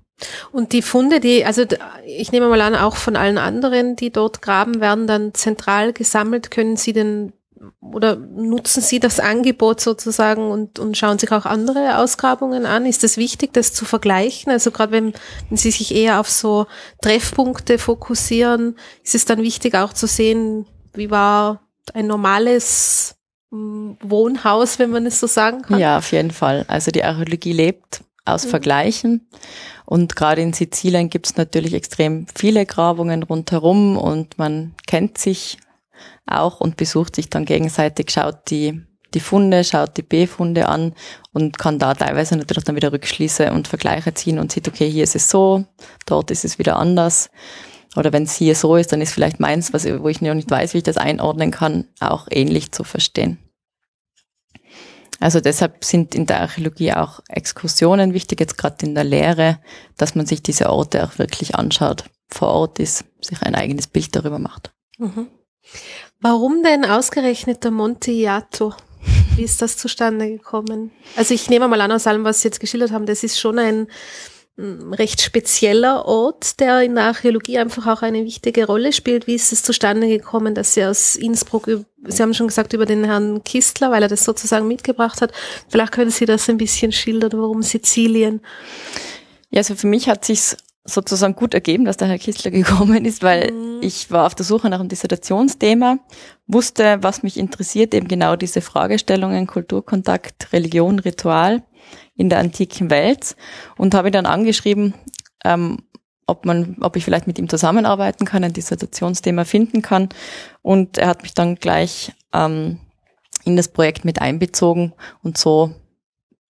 Und die Funde, die, also ich nehme mal an, auch von allen anderen, die dort graben, werden dann zentral gesammelt. Können Sie denn oder nutzen Sie das Angebot sozusagen und, und schauen sich auch andere Ausgrabungen an? Ist es wichtig, das zu vergleichen? Also gerade wenn, wenn Sie sich eher auf so Treffpunkte fokussieren, ist es dann wichtig auch zu sehen, wie war ein normales Wohnhaus, wenn man es so sagen kann. Ja, auf jeden Fall. Also die Archäologie lebt aus mhm. Vergleichen. Und gerade in Sizilien gibt es natürlich extrem viele Grabungen rundherum und man kennt sich auch und besucht sich dann gegenseitig, schaut die, die Funde, schaut die B-Funde an und kann da teilweise natürlich dann wieder Rückschlüsse und Vergleiche ziehen und sieht, okay, hier ist es so, dort ist es wieder anders. Oder wenn es hier so ist, dann ist vielleicht meins, was, wo ich noch nicht weiß, wie ich das einordnen kann, auch ähnlich zu verstehen. Also deshalb sind in der Archäologie auch Exkursionen wichtig, jetzt gerade in der Lehre, dass man sich diese Orte auch wirklich anschaut, vor Ort ist, sich ein eigenes Bild darüber macht. Mhm. Warum denn ausgerechnet der Monte Iato? Wie ist das zustande gekommen? Also ich nehme mal an aus allem, was Sie jetzt geschildert haben, das ist schon ein recht spezieller Ort, der in der Archäologie einfach auch eine wichtige Rolle spielt. Wie ist es zustande gekommen, dass Sie aus Innsbruck, Sie haben schon gesagt über den Herrn Kistler, weil er das sozusagen mitgebracht hat. Vielleicht können Sie das ein bisschen schildern, warum Sizilien? Ja, also für mich hat sich's sozusagen gut ergeben, dass der Herr Kistler gekommen ist, weil mhm. ich war auf der Suche nach einem Dissertationsthema, wusste, was mich interessiert, eben genau diese Fragestellungen, Kulturkontakt, Religion, Ritual in der antiken Welt und habe ihn dann angeschrieben, ähm, ob man, ob ich vielleicht mit ihm zusammenarbeiten kann, ein Dissertationsthema finden kann. Und er hat mich dann gleich ähm, in das Projekt mit einbezogen und so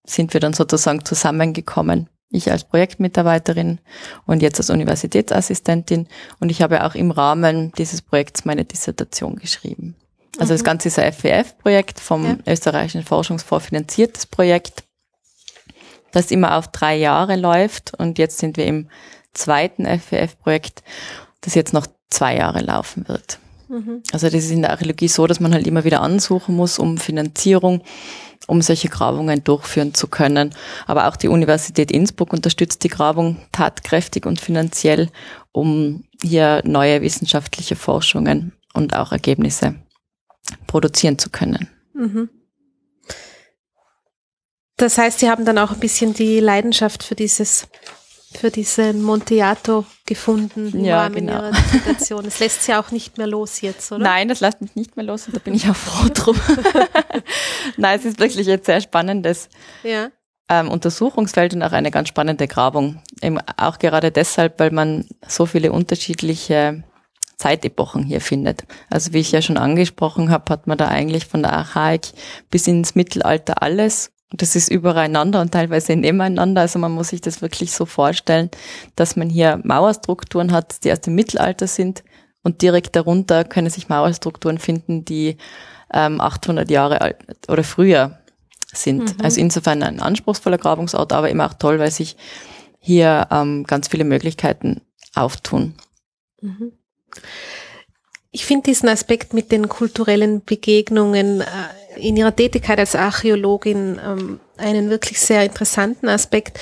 sind wir dann sozusagen zusammengekommen. Ich als Projektmitarbeiterin und jetzt als Universitätsassistentin und ich habe auch im Rahmen dieses Projekts meine Dissertation geschrieben. Also mhm. das Ganze ist ein FWF-Projekt vom ja. österreichischen Forschungsfonds finanziertes Projekt das immer auf drei Jahre läuft. Und jetzt sind wir im zweiten FWF-Projekt, das jetzt noch zwei Jahre laufen wird. Mhm. Also das ist in der Archäologie so, dass man halt immer wieder ansuchen muss um Finanzierung, um solche Grabungen durchführen zu können. Aber auch die Universität Innsbruck unterstützt die Grabung tatkräftig und finanziell, um hier neue wissenschaftliche Forschungen und auch Ergebnisse produzieren zu können. Mhm. Das heißt, Sie haben dann auch ein bisschen die Leidenschaft für dieses, für diesen Monteato gefunden im ja, Rahmen genau. Ihrer Dissertation. Es lässt Sie auch nicht mehr los jetzt, oder? Nein, das lässt mich nicht mehr los und da bin ich auch froh drum. Nein, es ist wirklich ein sehr spannendes ja. ähm, Untersuchungsfeld und auch eine ganz spannende Grabung. Eben auch gerade deshalb, weil man so viele unterschiedliche Zeitepochen hier findet. Also wie ich ja schon angesprochen habe, hat man da eigentlich von der Archaik bis ins Mittelalter alles das ist übereinander und teilweise nebeneinander. Also man muss sich das wirklich so vorstellen, dass man hier Mauerstrukturen hat, die aus dem Mittelalter sind und direkt darunter können sich Mauerstrukturen finden, die ähm, 800 Jahre alt oder früher sind. Mhm. Also insofern ein anspruchsvoller Grabungsort, aber eben auch toll, weil sich hier ähm, ganz viele Möglichkeiten auftun. Mhm. Ich finde diesen Aspekt mit den kulturellen Begegnungen äh, in ihrer Tätigkeit als Archäologin ähm, einen wirklich sehr interessanten Aspekt.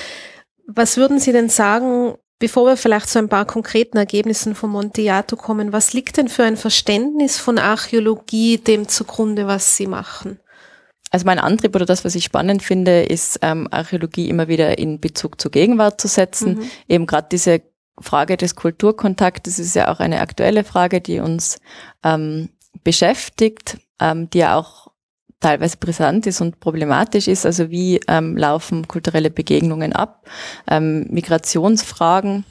Was würden Sie denn sagen, bevor wir vielleicht zu ein paar konkreten Ergebnissen von Montiato kommen, was liegt denn für ein Verständnis von Archäologie dem zugrunde, was Sie machen? Also mein Antrieb oder das, was ich spannend finde, ist ähm, Archäologie immer wieder in Bezug zur Gegenwart zu setzen. Mhm. Eben gerade diese Frage des Kulturkontaktes ist ja auch eine aktuelle Frage, die uns ähm, beschäftigt, ähm, die ja auch teilweise brisant ist und problematisch ist. Also wie ähm, laufen kulturelle Begegnungen ab? Ähm, Migrationsfragen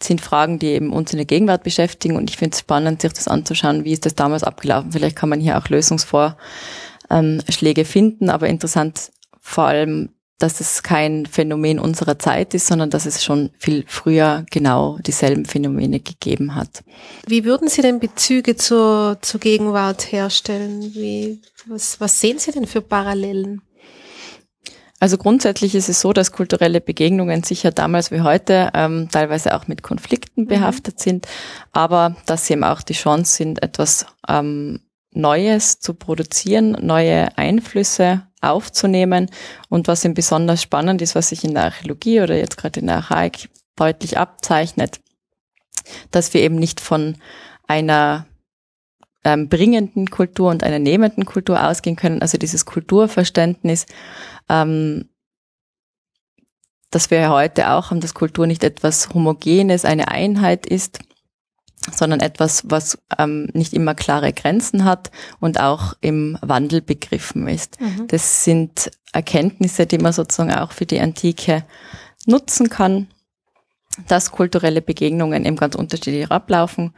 sind Fragen, die eben uns in der Gegenwart beschäftigen und ich finde es spannend, sich das anzuschauen, wie ist das damals abgelaufen. Vielleicht kann man hier auch Lösungsvorschläge finden, aber interessant vor allem dass es kein Phänomen unserer Zeit ist, sondern dass es schon viel früher genau dieselben Phänomene gegeben hat. Wie würden Sie denn Bezüge zur, zur Gegenwart herstellen? Wie, was, was sehen Sie denn für Parallelen? Also grundsätzlich ist es so, dass kulturelle Begegnungen sicher damals wie heute ähm, teilweise auch mit Konflikten mhm. behaftet mhm. sind, aber dass sie eben auch die Chance sind, etwas ähm, Neues zu produzieren, neue Einflüsse aufzunehmen. Und was eben besonders spannend ist, was sich in der Archäologie oder jetzt gerade in der Archaik deutlich abzeichnet, dass wir eben nicht von einer ähm, bringenden Kultur und einer nehmenden Kultur ausgehen können. Also dieses Kulturverständnis, ähm, dass wir heute auch haben, dass Kultur nicht etwas Homogenes, eine Einheit ist, sondern etwas, was ähm, nicht immer klare Grenzen hat und auch im Wandel begriffen ist. Mhm. Das sind Erkenntnisse, die man sozusagen auch für die Antike nutzen kann, dass kulturelle Begegnungen eben ganz unterschiedlich ablaufen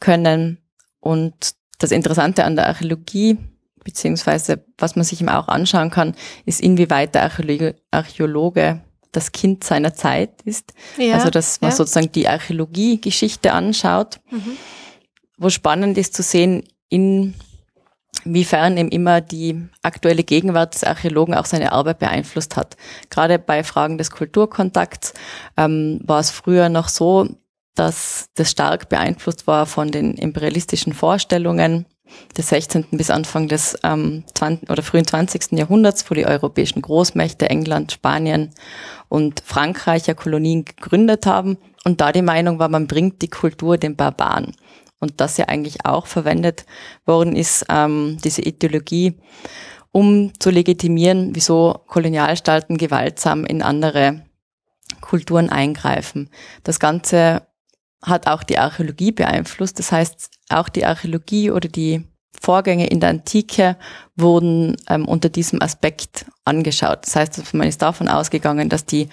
können. Und das Interessante an der Archäologie, beziehungsweise was man sich eben auch anschauen kann, ist, inwieweit der Archäologe, Archäologe das Kind seiner Zeit ist. Ja, also dass man ja. sozusagen die Archäologie-Geschichte anschaut, mhm. wo spannend ist zu sehen, inwiefern eben immer die aktuelle Gegenwart des Archäologen auch seine Arbeit beeinflusst hat. Gerade bei Fragen des Kulturkontakts ähm, war es früher noch so, dass das stark beeinflusst war von den imperialistischen Vorstellungen des 16. bis Anfang des ähm, 20. oder frühen 20. Jahrhunderts, wo die europäischen Großmächte England, Spanien und Frankreich ja Kolonien gegründet haben und da die Meinung war, man bringt die Kultur den Barbaren. Und das ja eigentlich auch verwendet worden ist, ähm, diese Ideologie, um zu legitimieren, wieso Kolonialstaaten gewaltsam in andere Kulturen eingreifen. Das Ganze hat auch die Archäologie beeinflusst. Das heißt, auch die Archäologie oder die Vorgänge in der Antike wurden ähm, unter diesem Aspekt angeschaut. Das heißt, man ist davon ausgegangen, dass die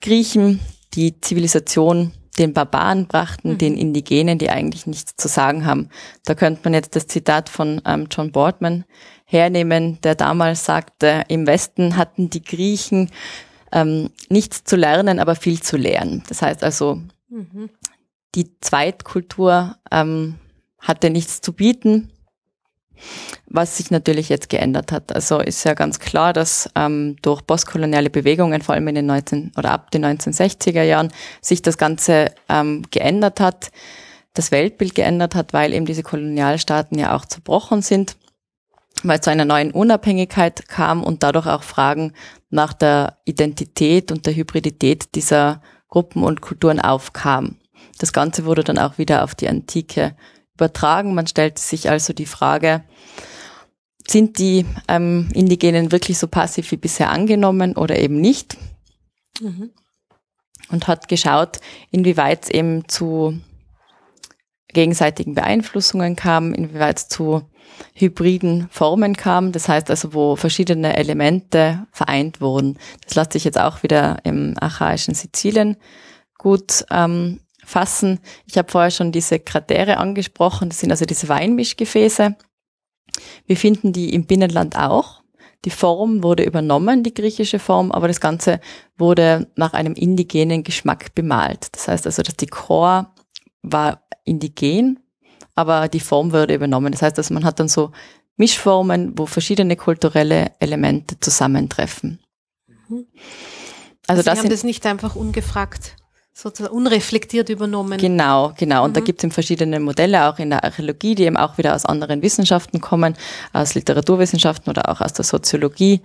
Griechen die Zivilisation den Barbaren brachten, mhm. den Indigenen, die eigentlich nichts zu sagen haben. Da könnte man jetzt das Zitat von ähm, John Boardman hernehmen, der damals sagte, im Westen hatten die Griechen ähm, nichts zu lernen, aber viel zu lehren. Das heißt also, mhm die Zweitkultur ähm, hatte nichts zu bieten, was sich natürlich jetzt geändert hat. Also ist ja ganz klar, dass ähm, durch postkoloniale Bewegungen, vor allem in den 19 oder ab den 1960er Jahren, sich das Ganze ähm, geändert hat, das Weltbild geändert hat, weil eben diese Kolonialstaaten ja auch zerbrochen sind, weil zu einer neuen Unabhängigkeit kam und dadurch auch Fragen nach der Identität und der Hybridität dieser Gruppen und Kulturen aufkamen. Das Ganze wurde dann auch wieder auf die Antike übertragen. Man stellte sich also die Frage, sind die ähm, Indigenen wirklich so passiv wie bisher angenommen oder eben nicht? Mhm. Und hat geschaut, inwieweit es eben zu gegenseitigen Beeinflussungen kam, inwieweit es zu hybriden Formen kam. Das heißt also, wo verschiedene Elemente vereint wurden. Das lässt sich jetzt auch wieder im archaischen Sizilien gut ähm, fassen. Ich habe vorher schon diese Kratere angesprochen. Das sind also diese Weinmischgefäße. Wir finden die im Binnenland auch. Die Form wurde übernommen, die griechische Form, aber das Ganze wurde nach einem indigenen Geschmack bemalt. Das heißt also, das Dekor war indigen, aber die Form wurde übernommen. Das heißt also, man hat dann so Mischformen, wo verschiedene kulturelle Elemente zusammentreffen. Mhm. Also, also das Sie haben das nicht einfach ungefragt sozusagen unreflektiert übernommen. Genau, genau. Und mhm. da gibt es eben verschiedene Modelle, auch in der Archäologie, die eben auch wieder aus anderen Wissenschaften kommen, aus Literaturwissenschaften oder auch aus der Soziologie,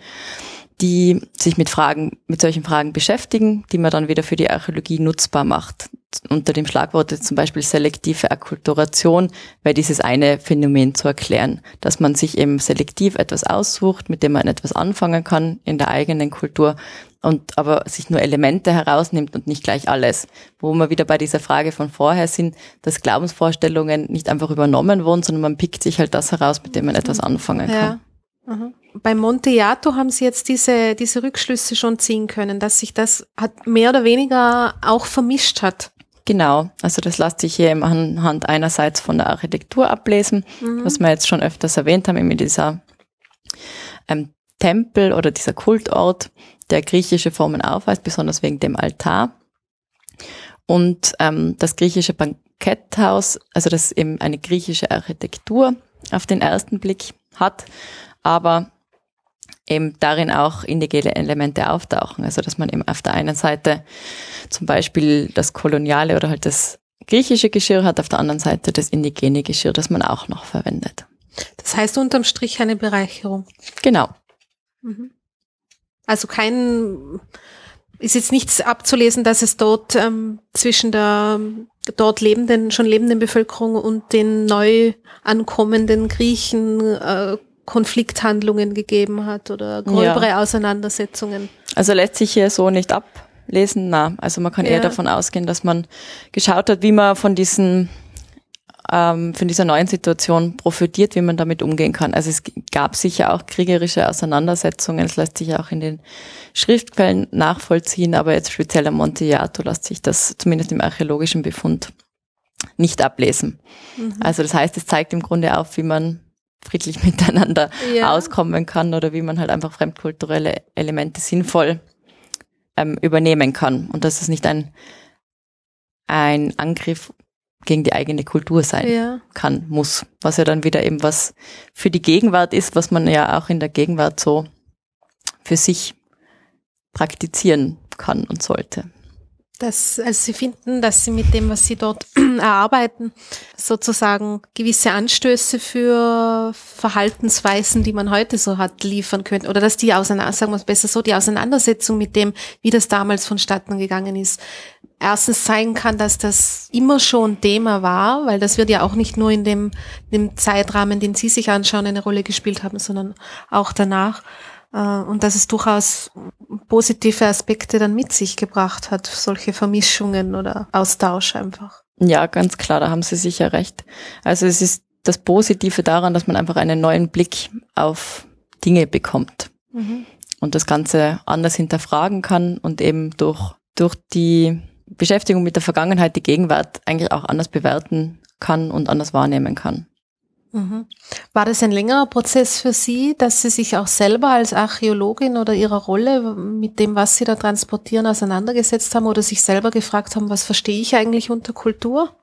die sich mit Fragen, mit solchen Fragen beschäftigen, die man dann wieder für die Archäologie nutzbar macht. Unter dem Schlagwort zum Beispiel selektive Akkulturation wäre dieses eine Phänomen zu erklären, dass man sich eben selektiv etwas aussucht, mit dem man etwas anfangen kann in der eigenen Kultur und aber sich nur Elemente herausnimmt und nicht gleich alles. Wo wir wieder bei dieser Frage von vorher sind, dass Glaubensvorstellungen nicht einfach übernommen wurden, sondern man pickt sich halt das heraus, mit dem man etwas anfangen kann. Ja. Mhm. Bei Monteato haben Sie jetzt diese, diese Rückschlüsse schon ziehen können, dass sich das hat mehr oder weniger auch vermischt hat. Genau, also das lässt sich hier anhand einerseits von der Architektur ablesen, mhm. was wir jetzt schon öfters erwähnt haben, eben dieser ähm, Tempel oder dieser Kultort, der griechische Formen aufweist, besonders wegen dem Altar. Und ähm, das griechische Banketthaus, also das eben eine griechische Architektur auf den ersten Blick hat, aber eben darin auch indigene Elemente auftauchen. Also dass man eben auf der einen Seite zum Beispiel das koloniale oder halt das griechische Geschirr hat, auf der anderen Seite das indigene Geschirr, das man auch noch verwendet. Das heißt unterm Strich eine Bereicherung. Genau. Mhm. Also kein, ist jetzt nichts abzulesen, dass es dort ähm, zwischen der dort lebenden, schon lebenden Bevölkerung und den neu ankommenden Griechen äh, Konflikthandlungen gegeben hat oder gröbere ja. Auseinandersetzungen. Also lässt sich hier so nicht ablesen, na. Also man kann ja. eher davon ausgehen, dass man geschaut hat, wie man von diesen ähm, von dieser neuen Situation profitiert, wie man damit umgehen kann. Also es gab sicher auch kriegerische Auseinandersetzungen, es lässt sich auch in den Schriftquellen nachvollziehen, aber jetzt speziell am Montellato lässt sich das zumindest im archäologischen Befund nicht ablesen. Mhm. Also das heißt, es zeigt im Grunde auf, wie man friedlich miteinander ja. auskommen kann oder wie man halt einfach fremdkulturelle Elemente sinnvoll ähm, übernehmen kann und dass es nicht ein, ein Angriff gegen die eigene Kultur sein ja. kann, muss. Was ja dann wieder eben was für die Gegenwart ist, was man ja auch in der Gegenwart so für sich praktizieren kann und sollte. Dass also Sie finden, dass Sie mit dem, was Sie dort erarbeiten, sozusagen gewisse Anstöße für Verhaltensweisen, die man heute so hat, liefern können. Oder dass die auseinander, sagen wir es besser so, die Auseinandersetzung mit dem, wie das damals vonstatten gegangen ist, erstens zeigen kann, dass das immer schon Thema war, weil das wird ja auch nicht nur in dem, dem Zeitrahmen, den Sie sich anschauen, eine Rolle gespielt haben, sondern auch danach. Äh, und dass es durchaus positive Aspekte dann mit sich gebracht hat, solche Vermischungen oder Austausch einfach. Ja, ganz klar, da haben Sie sicher recht. Also es ist das Positive daran, dass man einfach einen neuen Blick auf Dinge bekommt mhm. und das Ganze anders hinterfragen kann und eben durch, durch die Beschäftigung mit der Vergangenheit die Gegenwart eigentlich auch anders bewerten kann und anders wahrnehmen kann. Mhm. War das ein längerer Prozess für Sie, dass Sie sich auch selber als Archäologin oder Ihrer Rolle mit dem, was Sie da transportieren, auseinandergesetzt haben oder sich selber gefragt haben, was verstehe ich eigentlich unter Kultur?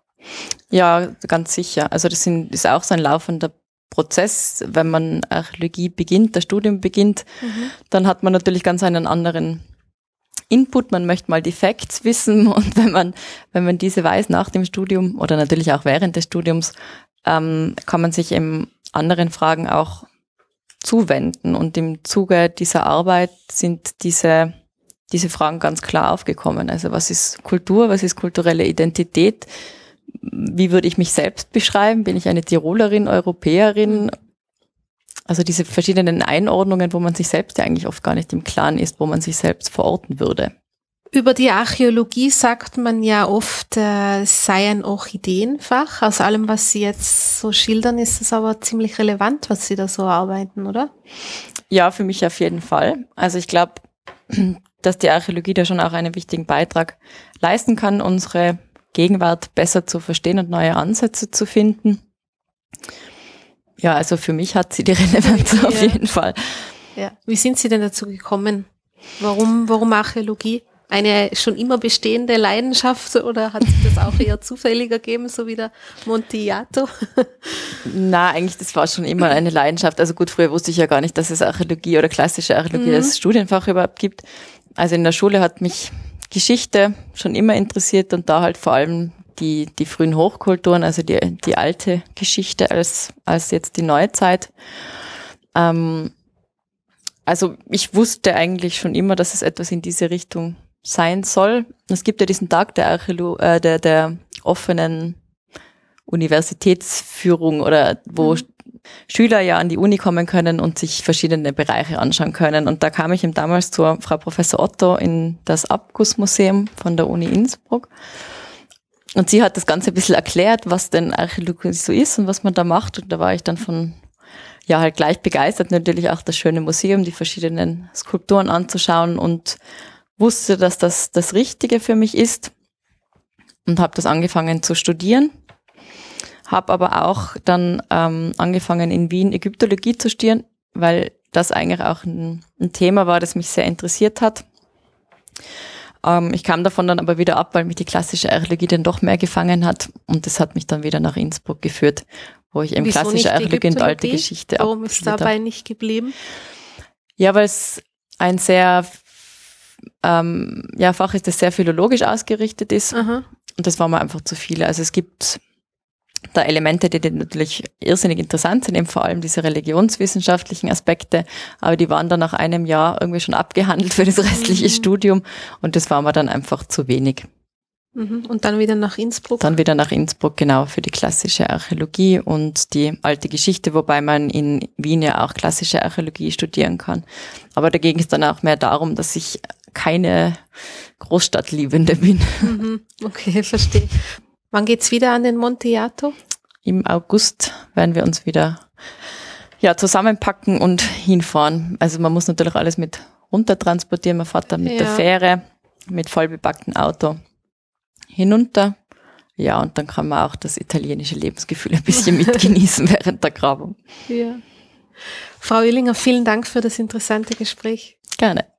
Ja, ganz sicher. Also das ist auch so ein laufender Prozess. Wenn man Archäologie beginnt, das Studium beginnt, mhm. dann hat man natürlich ganz einen anderen Input, man möchte mal die Facts wissen und wenn man, wenn man diese weiß nach dem Studium oder natürlich auch während des Studiums, ähm, kann man sich eben anderen Fragen auch zuwenden. Und im Zuge dieser Arbeit sind diese, diese Fragen ganz klar aufgekommen. Also was ist Kultur, was ist kulturelle Identität? Wie würde ich mich selbst beschreiben? Bin ich eine Tirolerin, Europäerin? Also diese verschiedenen Einordnungen, wo man sich selbst ja eigentlich oft gar nicht im Klaren ist, wo man sich selbst verorten würde. Über die Archäologie sagt man ja oft, äh, es sei ein Orchideenfach. Aus allem, was Sie jetzt so schildern, ist es aber ziemlich relevant, was Sie da so arbeiten, oder? Ja, für mich auf jeden Fall. Also ich glaube, dass die Archäologie da schon auch einen wichtigen Beitrag leisten kann, unsere Gegenwart besser zu verstehen und neue Ansätze zu finden. Ja, also für mich hat sie die Relevanz ja. auf jeden Fall. Ja. Wie sind Sie denn dazu gekommen? Warum, warum Archäologie? Eine schon immer bestehende Leidenschaft oder hat sich das auch eher zufällig ergeben, so wie der Montiato? Na, eigentlich, das war schon immer eine Leidenschaft. Also gut, früher wusste ich ja gar nicht, dass es Archäologie oder klassische Archäologie mhm. als Studienfach überhaupt gibt. Also in der Schule hat mich Geschichte schon immer interessiert und da halt vor allem die, die frühen Hochkulturen, also die, die alte Geschichte als, als jetzt die Neuzeit. Ähm, also ich wusste eigentlich schon immer, dass es etwas in diese Richtung sein soll. Es gibt ja diesen Tag der, Archäolo äh, der, der offenen Universitätsführung oder wo mhm. Schüler ja an die Uni kommen können und sich verschiedene Bereiche anschauen können. Und da kam ich eben damals zur Frau Professor Otto in das Abgussmuseum von der Uni Innsbruck. Und sie hat das Ganze ein bisschen erklärt, was denn Archäologie so ist und was man da macht. Und da war ich dann von, ja, halt gleich begeistert, natürlich auch das schöne Museum, die verschiedenen Skulpturen anzuschauen und wusste, dass das das Richtige für mich ist und habe das angefangen zu studieren. Habe aber auch dann ähm, angefangen in Wien Ägyptologie zu studieren, weil das eigentlich auch ein, ein Thema war, das mich sehr interessiert hat. Ähm, ich kam davon dann aber wieder ab, weil mich die klassische Archäologie dann doch mehr gefangen hat und das hat mich dann wieder nach Innsbruck geführt, wo ich eben Wieso klassische Archäologie und alte Geschichte Warum ist dabei nicht geblieben? Ja, weil es ein sehr ähm, ja, Fach ist, das sehr philologisch ausgerichtet ist. Aha. Und das war mir einfach zu viele. Also es gibt da Elemente, die, die natürlich irrsinnig interessant sind, eben vor allem diese religionswissenschaftlichen Aspekte, aber die waren dann nach einem Jahr irgendwie schon abgehandelt für das restliche mhm. Studium und das war mir dann einfach zu wenig. Mhm. Und dann wieder nach Innsbruck? Dann wieder nach Innsbruck, genau, für die klassische Archäologie und die alte Geschichte, wobei man in Wien ja auch klassische Archäologie studieren kann. Aber dagegen ist dann auch mehr darum, dass ich keine Großstadtliebende bin. Mhm. Okay, verstehe. Wann geht's wieder an den Monteato? Im August werden wir uns wieder ja, zusammenpacken und hinfahren. Also man muss natürlich alles mit runter transportieren. Mein Vater mit ja. der Fähre, mit vollbepacktem Auto hinunter. Ja, und dann kann man auch das italienische Lebensgefühl ein bisschen mitgenießen während der Grabung. Ja. Frau Illinger, vielen Dank für das interessante Gespräch. Gerne.